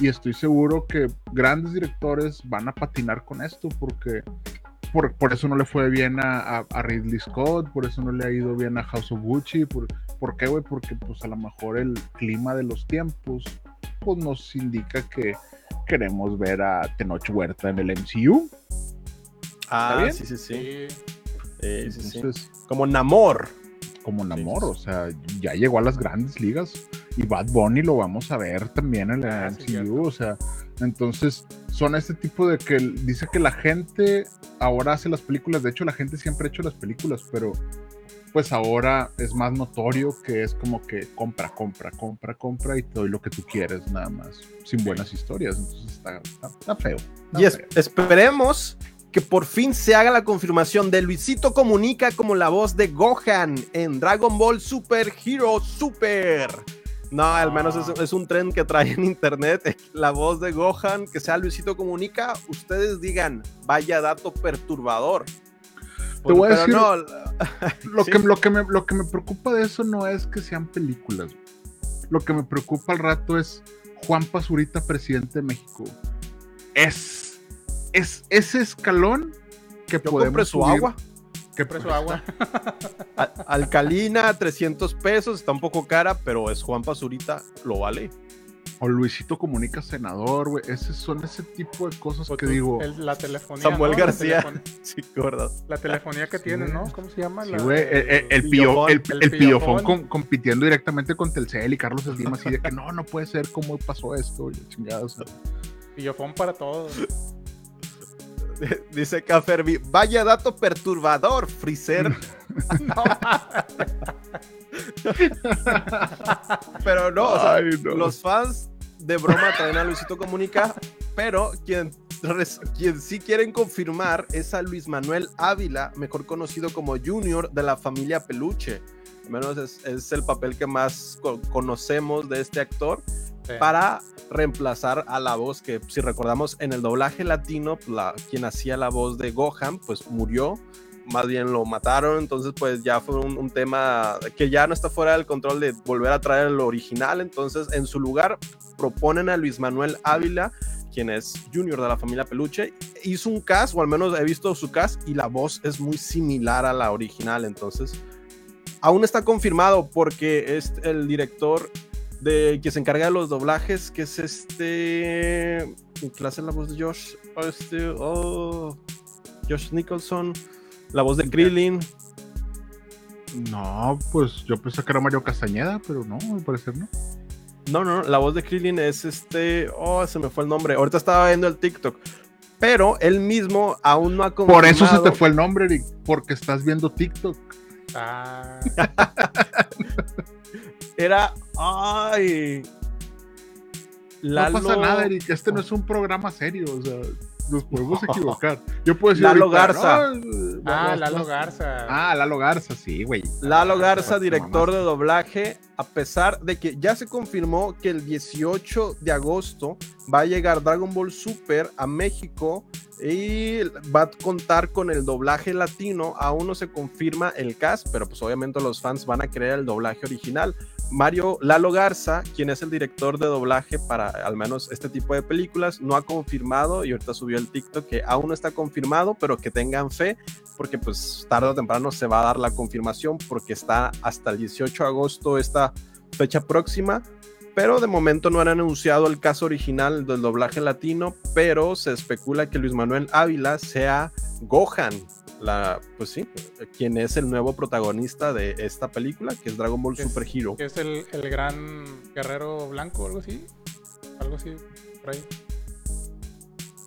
Y estoy seguro que grandes directores van a patinar con esto porque. Por, por eso no le fue bien a, a- a Ridley Scott, por eso no le ha ido bien a House of Gucci. ¿Por, ¿por qué, güey? Porque pues a lo mejor el clima de los tiempos pues nos indica que queremos ver a Tenoch Huerta en el MCU. Ah, bien? sí, sí, sí. Sí. Eh, sí, sí. Entonces, Como Namor. como Namor, o sea, ya llegó a las grandes ligas y Bad Bunny lo vamos a ver también en la Ah, MCU, o sea, entonces son este tipo de que dice que la gente ahora hace las películas, de hecho la gente siempre ha hecho las películas, pero pues ahora es más notorio que es como que compra, compra, compra, compra y te doy lo que tú quieres nada más, sin buenas historias, entonces está, está- está feo. está Y es- feo. esperemos que por fin se haga la confirmación de Luisito Comunica como la voz de Gohan en Dragon Ball Super Hero Super. No, al menos es, es un tren que trae en internet. La voz de Gohan, que sea Luisito Comunica, ustedes digan, vaya dato perturbador. Te voy a decir- no, <laughs> Lo, Sí. que, lo, que me, lo que me preocupa de eso no es que sean películas. Lo que me preocupa al rato es Juan Pazurita, presidente de México. Es, es ese escalón que yo podemos su subir, agua. Que Por eso agua. <laughs> Alcalina, 300 pesos, está un poco cara, pero es Juan Pazurita, lo vale. O Luisito Comunica senador, güey. Ese son ese tipo de cosas O que tú, digo. el- la telefonía. Samuel ¿no? La García. telefon- <laughs> Sí, gordo. La telefonía que tiene, ¿no? ¿Cómo se llama? Sí, La- güey, el, el, pillo- el- el compitiendo directamente con Telcel y Carlos Slim así de que no, no puede ser cómo pasó esto, sea. Pillofón para todos. <laughs> Dice Caferbi, vaya dato perturbador, Freezer. <laughs> Pero no, o sea, Ay, no. los fans de broma traen a Luisito Comunica, pero quien, quien sí quieren confirmar es a Luis Manuel Ávila, mejor conocido como Junior de la familia Peluche. Al menos es, es el papel que más co- conocemos de este actor. Para reemplazar a la voz que si recordamos en el doblaje latino la, quien hacía la voz de Gohan pues murió. Más bien lo mataron. Entonces pues ya fue un, un tema que ya no está fuera del control de volver a traer el original. Entonces en su lugar proponen a Luis Manuel Ávila quien es junior de la familia Peluche. Hizo un cast o al menos he visto su cast y la voz es muy similar a la original. Entonces aún está confirmado porque es el director de que se encarga de los doblajes, que es este. ¿Quién hace la voz de Josh? Este, oh, Josh Nicholson. La voz de Krillin. No, pues yo pensé que era Mario Castañeda, pero no, al parecer no. No, no, no, la voz de Krillin es este. Oh, se me fue el nombre. Ahorita estaba viendo el TikTok. Pero él mismo aún no ha confirmado. Por eso se te fue el nombre, Eric, porque estás viendo TikTok. Ah, Era. Ay. Lalo, No pasa nada, Eric, este no es un programa serio, o sea, nos <laughs> podemos equivocar. Yo puedo decir Lalo ahorita, Garza. no, ah Lalo Garza. Ah, Lalo Garza, sí, güey. Lalo Garza, director de doblaje, a pesar de que ya se confirmó que el 18 de agosto va a llegar Dragon Ball Super a México y va a contar con el doblaje latino, aún no se confirma el cast, pero pues obviamente los fans van a querer el doblaje original. Mario Lalo Garza, quien es el director de doblaje para al menos este tipo de películas, no ha confirmado y ahorita subió el TikTok que aún no está confirmado, pero que tengan fe porque pues tarde o temprano se va a dar la confirmación porque está hasta el 18 de agosto esta fecha próxima, pero de momento no han anunciado el caso original del doblaje latino, pero se especula que Luis Manuel Ávila sea Gohan, la pues sí, quien es el nuevo protagonista de esta película, que es Dragon Ball Que es- Super Hero. Que es el, el gran guerrero blanco, algo así. Algo así, por ahí.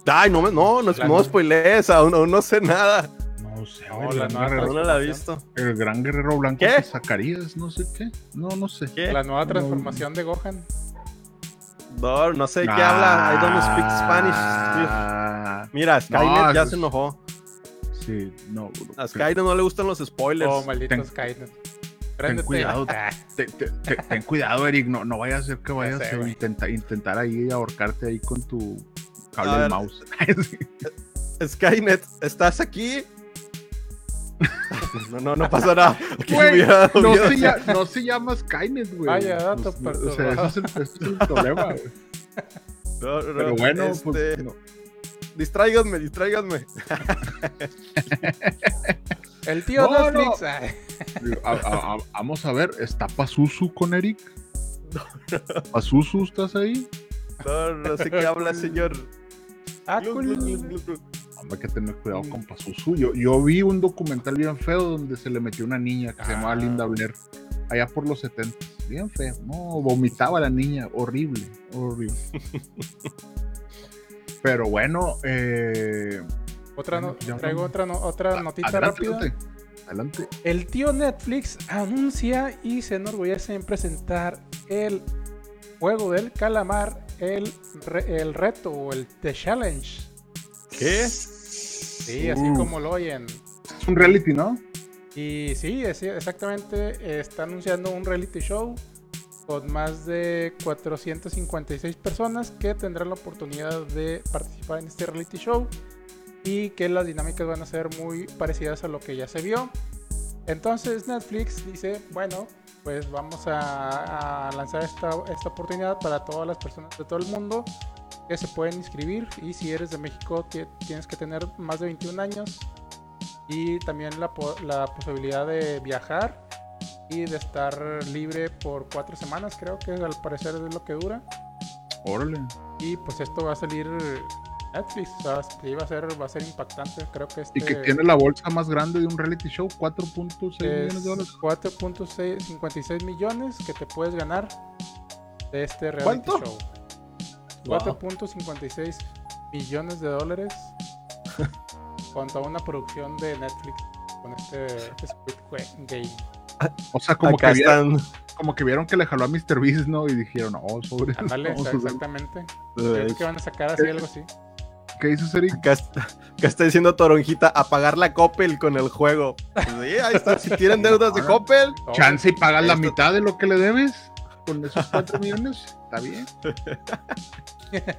Ay, no, me- no, no, no no- spoilees, aún, aún no sé nada. No sé, No, la nueva guerrero, no la he visto. el gran guerrero blanco ¿Qué? de Zacarías, no sé qué. No, no sé. ¿Qué? La nueva No. transformación de Gohan. No, no sé de qué habla. I don't speak Spanish. Ah, Mira, Skynet No, ya se enojó. Sí, no. A Skynet no le gustan los spoilers. Oh, maldito ten- Skynet. Ten cuidado, <laughs> Ah, te- te- te- ten cuidado, Eric. No, no vaya a ser que vayas sé, a intenta- intentar ahí ahorcarte ahí con tu cable A de ver. mouse. <laughs> Skynet, ¿estás aquí? <laughs> No, no, no pasa nada. No, se llama, no se llama Skynet, güey. Vaya dato Pues, o sea, ese es el, ese es el problema, güey. No, no, Pero bueno, este, pues, no. Distráiganme, distráiganme. <laughs> El tío No, Netflix. <laughs> no. Digo, a- a- a- vamos a ver, ¿está Pazuzu con Eric? <laughs> ¿Pazuzu estás ahí? No, no sé qué habla, señor. ah, hay que tener cuidado con Pazuzu. Yo, yo vi un documental bien feo donde se le metió una niña que se llamaba Ah. Linda Blair. Allá por los 70. Bien feo. No, vomitaba la niña. Horrible. Horrible. Pero bueno, eh, Otra no- Bueno, ya traigo otra, no- otra notita adelante, rápida. adelante. Adelante. El tío Netflix anuncia y se enorgullece en presentar el juego del calamar, el, re- el reto o el The Challenge. ¿Qué? Sí, así como lo oyen. Es un reality, ¿no? Y sí, es- exactamente, está anunciando un reality show con más de 456 personas que tendrán la oportunidad de participar en este reality show y que las dinámicas van a ser muy parecidas a lo que ya se vio. Entonces Netflix dice, bueno, pues vamos a, a lanzar esta, esta oportunidad para todas las personas de todo el mundo que se pueden inscribir y si eres de México ti- tienes que tener más de 21 años y también la, la posibilidad de viajar y de estar libre por cuatro semanas, creo que al parecer es lo que dura. Órale. Y pues esto va a salir Netflix, o sea, sí va a ser, va a ser impactante, creo que este Y que tiene la bolsa más grande de un reality show, 4.6 es millones de dólares. 4.56 millones que te puedes ganar de este reality ¿Cuánto? show. Wow. 4.56 millones de dólares <laughs> contra una producción de Netflix con este Squid Game. O sea, como que, vieron, están. como que vieron que le jaló a Mr. Beast, ¿no? Y dijeron, oh, sobre. Ándale, vamos a o sea, hacer- exactamente. Creo que van a sacar así algo así. ¿Qué dices, Eric? Acá está, acá está diciendo Toronjita, apagar la Coppel con el juego. Pues sí, ahí está. Si tienen <laughs> deudas de Coppel, Todo. Chance y pagas la mitad de lo que le debes con esos 4 millones. Está bien. <laughs>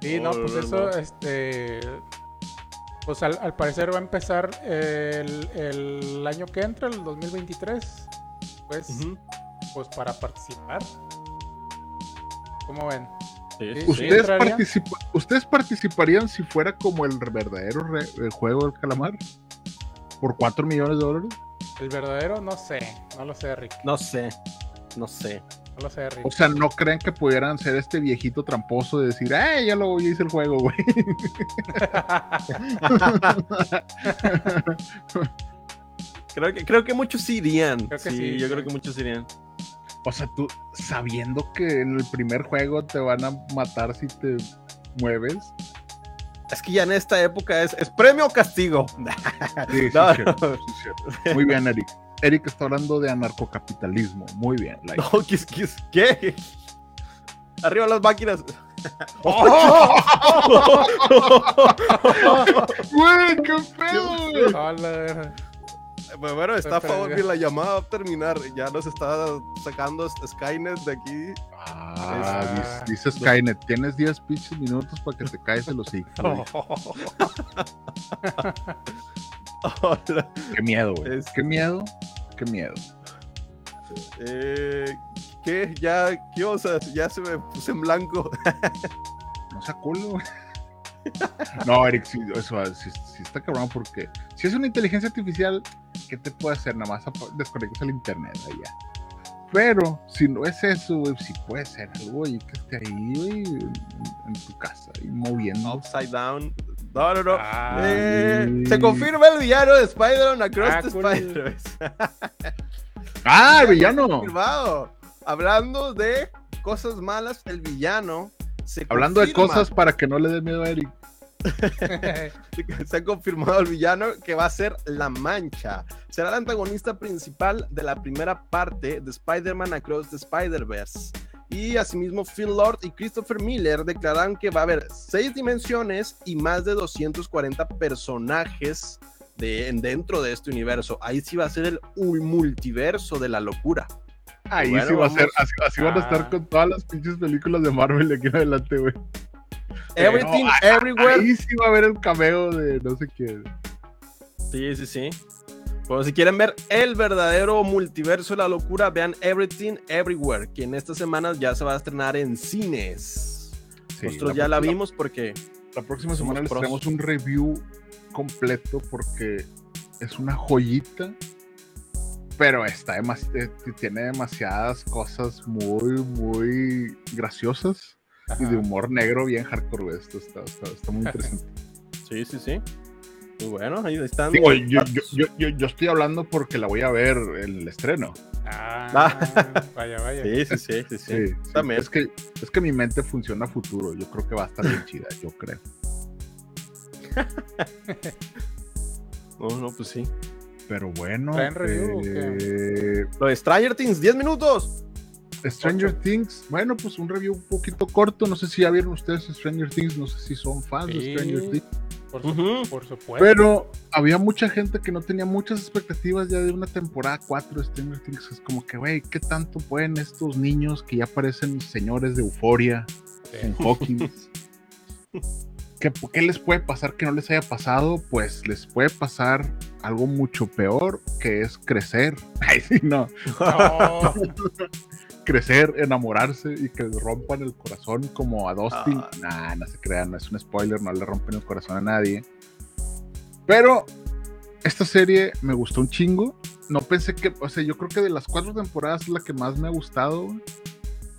Sí, no, No, pues no, eso, no. este. Pues al, al parecer va a empezar el, el año que entra, el 2023. Pues, Ujú. pues para participar. ¿Cómo ven? Sí, Sí, sí. ¿Ustedes, participa- ¿Ustedes participarían si fuera como el verdadero re- el juego del calamar? ¿Por 4 millones de dólares? El verdadero, no sé. No lo sé, Rick. No sé, no sé. No lo sé, Rick. O sea, ¿no creen que pudieran ser este viejito tramposo de decir, ¡eh, ya lo ya hice el juego, güey! <laughs> Creo que, creo que muchos sí irían. Creo que sí, sí, yo sí. creo que muchos irían. O sea, tú sabiendo que en el primer juego te van a matar si te mueves. Es que ya en esta época es, es premio o castigo. Sí, sí, <laughs> No. Muy bien, Eric. Eric está hablando de anarcocapitalismo. Muy bien. like. No, ¿qué, qué, qué? Arriba las máquinas. <laughs> <laughs> ¡Güey, qué pedo! Hola. Bueno, bueno, está a favor que la llamada va a terminar. Ya nos está sacando Skynet de aquí. Ah, dice, dice Skynet, tienes 10 pinches minutos para que te caes el hocico. <laughs> Hola. Qué miedo, güey. Es- Qué miedo, qué miedo. Eh, ¿Qué? Ya, ¿qué osas? Ya se me puse en blanco. No sea culo, güey. <laughs> No, Eric, sí, eso sí, sí está cabrón porque si es una inteligencia artificial, ¿qué te puede hacer? Nada más desconectas el internet ya. Pero si no es eso, güey, sí puede ser algo y que esté ahí, güey, en, en tu casa, y moviendo. Upside down. No, no, no. Ah, Eh, se confirma el villano de Spider-Man Across Ah, the. Spider-Verse. <laughs> ¡Ah, el villano! Confirmado. Hablando de cosas malas, el villano se Hablando de cosas para que no le dé miedo a Eric. <laughs> se ha confirmado el villano que va a ser La Mancha. Será el antagonista principal de la primera parte de Spider-Man Across the Spider-Verse. Y asimismo Phil Lord y Christopher Miller declararon que va a haber seis dimensiones y más de 240 personajes de, en- dentro de este universo. Ahí sí va a ser el ul- multiverso de la locura. Ahí Bueno, sí va a ser, así, van a estar Ah. con todas las pinches películas de Marvel de aquí en adelante, güey. Everything, No, everywhere. Ahí sí va a haber el cameo de no sé qué. Sí, sí, sí. Bueno, si quieren ver el verdadero multiverso de la locura, vean Everything Everywhere, que en estas semanas ya se va a estrenar en cines. Sí, Nosotros ya la vimos porque La próxima semana les traemos un review completo porque es una joyita. Pero está eh, tiene demasiadas cosas muy, muy graciosas y de humor negro bien hardcore. Esto está, está- está muy interesante. <laughs> Sí, sí, sí. Muy bueno, ahí están. Digo, yo, yo, yo, yo, yo estoy hablando porque la voy a ver el estreno. Ah, <laughs> vaya, vaya. Sí, sí, sí, sí, sí. Sí, sí. También. Es, que, es que mi mente funciona a futuro. Yo creo que va a estar bien chida, yo creo. <laughs> No, no, pues sí. Pero bueno. ¿Traen review o eh, Lo de Stranger Things, 10 minutos. Stranger Things, bueno, pues un review un poquito corto. No sé si ya vieron ustedes Stranger Things, no sé si son fans de. Stranger Things. Por, su- Ujú. por supuesto. Pero había mucha gente que no tenía muchas expectativas ya de una temporada 4 de Stranger Things. Es como que, güey, ¿qué tanto pueden estos niños que ya parecen señores de euforia en Hawkins? <laughs> ¿Qué, ¿Qué les puede pasar que no les haya pasado? Pues les puede pasar algo mucho peor, que es crecer. <laughs> Ay, sí, no. No, <laughs> Crecer, enamorarse y que les rompan el corazón como a Dustin. Ah. Nah, no se crean, no es un spoiler, no le rompen el corazón a nadie. Pero esta serie me gustó un chingo. No pensé que, o sea, yo creo que de las cuatro temporadas es la que más me ha gustado.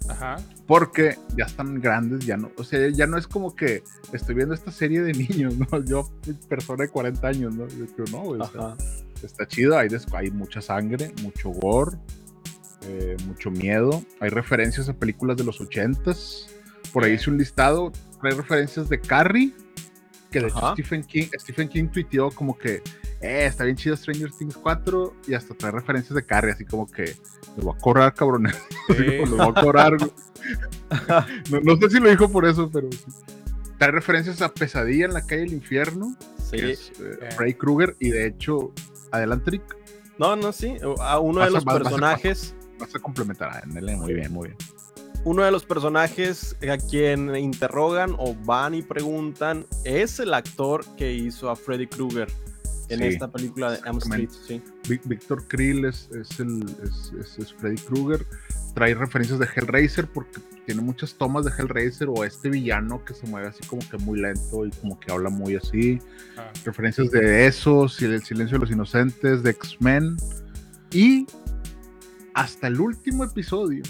Ajá. Porque ya están grandes, ya no, o sea, ya no es como que estoy viendo esta serie de <laughs> niños, ¿no? Yo, persona de 40 años, ¿no? Yo no, o sea, está chido, hay, hay mucha sangre, mucho gore, eh, mucho miedo, hay referencias a películas de los 80s, por ahí hice un listado, hay referencias de Carrie, que de hecho. Stephen King, Stephen King tuiteó como que, eh, está bien chido Stranger Things 4, y hasta trae referencias de Carrie, así como que, me voy a cobrar, <laughs> Sí. les voy a cobrar, <laughs> no, no sé si lo dijo por eso, pero sí. trae referencias a Pesadilla en la calle del infierno, Sí. que es eh. Freddy Krueger, y de hecho, adelante Rick, No, no, sí. A uno de los personajes. Vas a complementar a Nele, muy bien, muy bien. Uno de los personajes a quien interrogan o van y preguntan es el actor que hizo a Freddy Krueger en Sí, esta película de Elm Street. Sí. Víctor Krill es, es el, es, es- es Freddy Krueger. Trae referencias de Hellraiser porque tiene muchas tomas de Hellraiser o este villano que se mueve así como que muy lento y como que habla muy así. Ah, Referencias de eso, el silencio de los inocentes, de X-Men. Y hasta el último episodio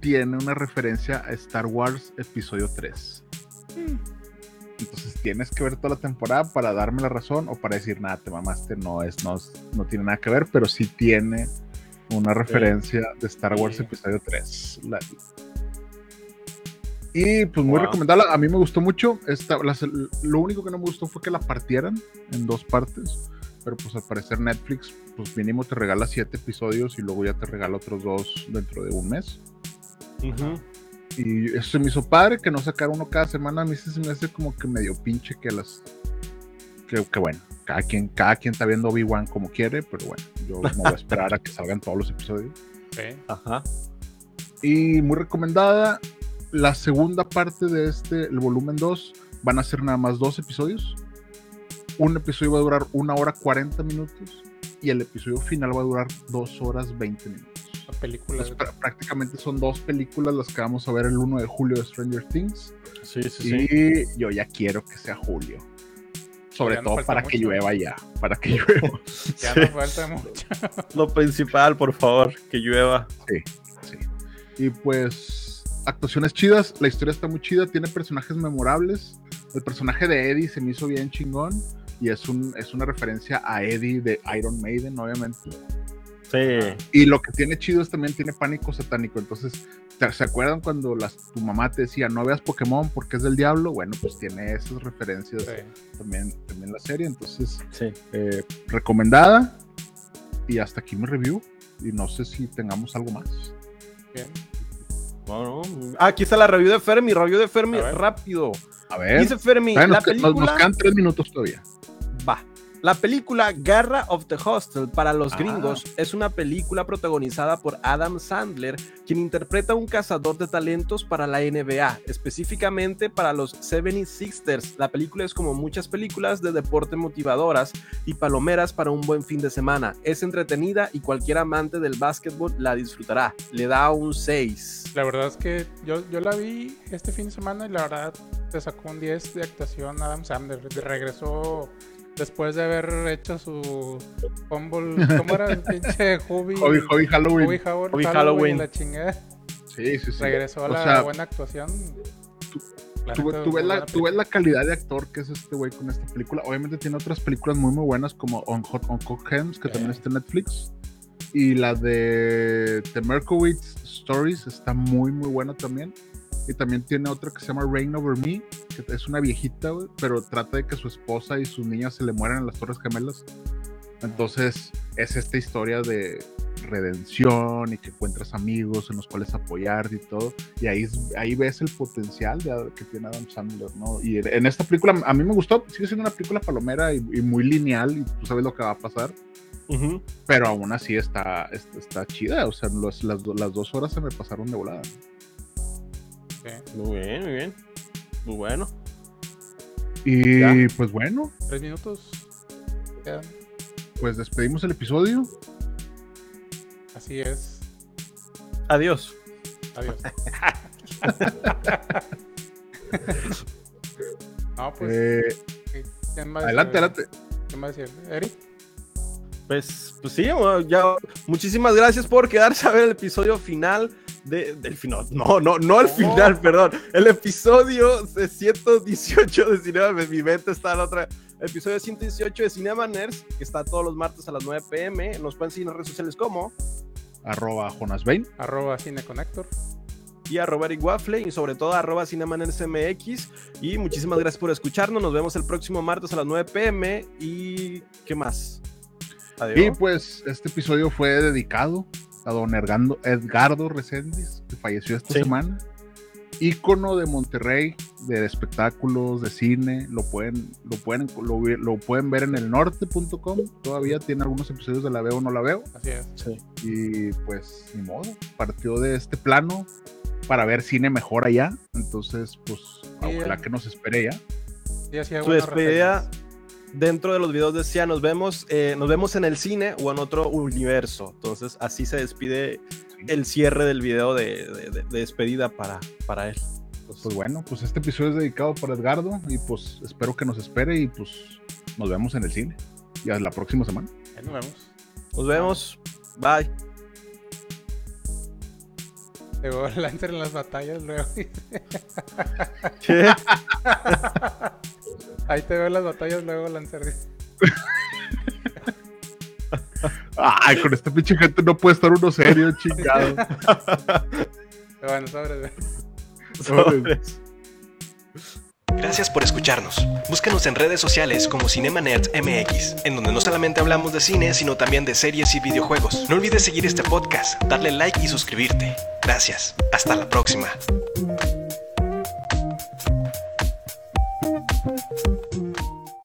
tiene una referencia a Star Wars Episodio 3. Entonces tienes que ver toda la temporada para darme la razón o para decir, nada, te mamaste, no, es, no, no tiene nada que ver, pero sí tiene una referencia de Star Wars Sí. Episodio 3. La- y pues muy Wow. recomendable, a mí me gustó mucho. Esta, las- lo único que no me gustó fue que la partieran en dos partes, pero pues al parecer Netflix, pues mínimo te regala siete episodios y luego ya te regala otros dos dentro de un mes. Ujú. Y eso se me hizo padre, que no sacar uno cada semana. A mí sí se me hace como que medio pinche que las. Que, que bueno, cada quien, cada quien está viendo Obi-Wan como quiere, pero bueno, yo me voy a esperar a que salgan todos los episodios. sí. Ajá. Y muy recomendada. La segunda parte de este, el volumen 2, van a ser nada más dos episodios. Un episodio va a durar una hora 40 minutos y el episodio final va a durar dos horas 20 minutos. La película. Prácticamente son dos películas las que vamos a ver el 1 de julio de Stranger Things. Sí, sí, sí. Y yo ya quiero que sea julio. Sobre Ya todo para que llueva ya. Para que <laughs> llueva. <laughs> Ya Sí. no falta mucho. Lo principal, por favor, que llueva. Sí, sí. Y pues, actuaciones chidas. La historia está muy chida. Tiene personajes memorables. El personaje de Eddie se me hizo bien chingón. Y es, un, es una referencia a Eddie de Iron Maiden, obviamente. Sí. Y lo que tiene chido es también tiene pánico satánico. Entonces, ¿te- ¿se acuerdan cuando las, tu mamá te decía no veas Pokémon porque es del diablo? Bueno, pues tiene esas referencias Sí. también, también la serie. Entonces, Sí. eh, recomendada. Y hasta aquí mi review. Y no sé si tengamos algo más. Bien. Bueno, ah, aquí está la review de Fermi. Review de Fermi, A rápido. A ver. Dice Fermi, Todavía la nos- película. nos quedan tres minutos todavía. La película Garra of the Hostel para los Ah. gringos es una película protagonizada por Adam Sandler, quien interpreta a un cazador de talentos para la NBA, específicamente para los 76ers. La película es como muchas películas de deporte motivadoras y palomeras para un buen fin de semana. Es entretenida y cualquier amante del básquetbol la disfrutará. Le da un 6. La verdad es que yo, yo la vi este fin de semana y la verdad te sacó un 10 de actuación Adam Sandler. Regresó después de haber hecho su fumble. ¿Cómo era el <laughs> pinche Hobby? Hobby, hobby Halloween. Hobby Howard- Hobby Halloween Halloween. la chingada. Sí, sí, sí. Regresó a O la sea, buena actuación. Tú, neta, tú ves la, tú ves la calidad de actor que es este güey con esta película. Obviamente tiene otras películas muy muy buenas como On Hot On Cock Hems, que Sí. también está en Netflix. Y la de The Merkowitz Stories está muy muy buena también. Y también tiene otra que se llama Reign Over Me, que es una viejita, pero trata de que su esposa y sus niñas se le mueran en las Torres Gemelas. Entonces es esta historia de redención y que encuentras amigos en los cuales apoyarte y todo. Y ahí, ahí ves el potencial de, que tiene Adam Sandler, ¿no? Y en esta película a mí me gustó, sigue siendo una película palomera y, muy lineal y tú sabes lo que va a pasar. Pero aún así está, está, chida, o sea, las, las, dos horas se me pasaron de volada. Muy bien, muy bien. Muy bueno. Y pues bueno. Tres minutos. Pues despedimos el episodio. Así es. Adiós. Adiós. <laughs> no, pues. Eh, adelante, adelante. ¿Qué más decir? ¿Eric? Pues, pues sí, ya. Muchísimas gracias por quedarse a ver el episodio final del final. No, no, no el final, perdón. El episodio 118 de Cinema. Mi mente está en otra. episodio 118 de Cinema Nerds, que está todos los martes a las 9 pm. Nos pueden seguir en redes sociales como arroba Jonas Bain, arroba Cineconector y arroba Eric Waffle y sobre todo arroba MX y muchísimas gracias por escucharnos, nos vemos el próximo martes a las 9 pm y ¿qué más? Adiós. Y pues este episodio fue dedicado a don Edgardo, Edgardo Reséndiz, que falleció esta semana. Ícono de Monterrey, de espectáculos, de cine, lo pueden, lo pueden, lo, pueden ver en el norte.com. Todavía tiene algunos episodios de La Veo o No La Veo. Así es. Y pues, ni modo, partió de este plano para ver cine mejor allá. Entonces, pues, ojalá que nos espere ya. Su despedida dentro de los videos decía, nos vemos, eh, nos vemos en el cine o en otro universo. Entonces, así se despide el cierre del video de, despedida para, para él. Pues, pues, bueno, pues este episodio es dedicado para Edgardo y pues espero que nos espere y pues nos vemos en el cine. Y hasta la próxima semana. nos vemos. Nos vemos. Bye. Llegó <laughs> Lancer en las batallas luego. ¿Qué? <laughs> Ahí te veo las batallas luego, Lancer. Ay, con este pinche gente no puede estar uno serio, chingado. <laughs> bueno, sobres, sobres. Gracias por escucharnos. Búscanos en redes sociales como Cinema Nerds MX, en donde no solamente hablamos de cine, sino también de series y videojuegos. No olvides seguir este podcast, darle like y suscribirte. Gracias. Hasta la próxima.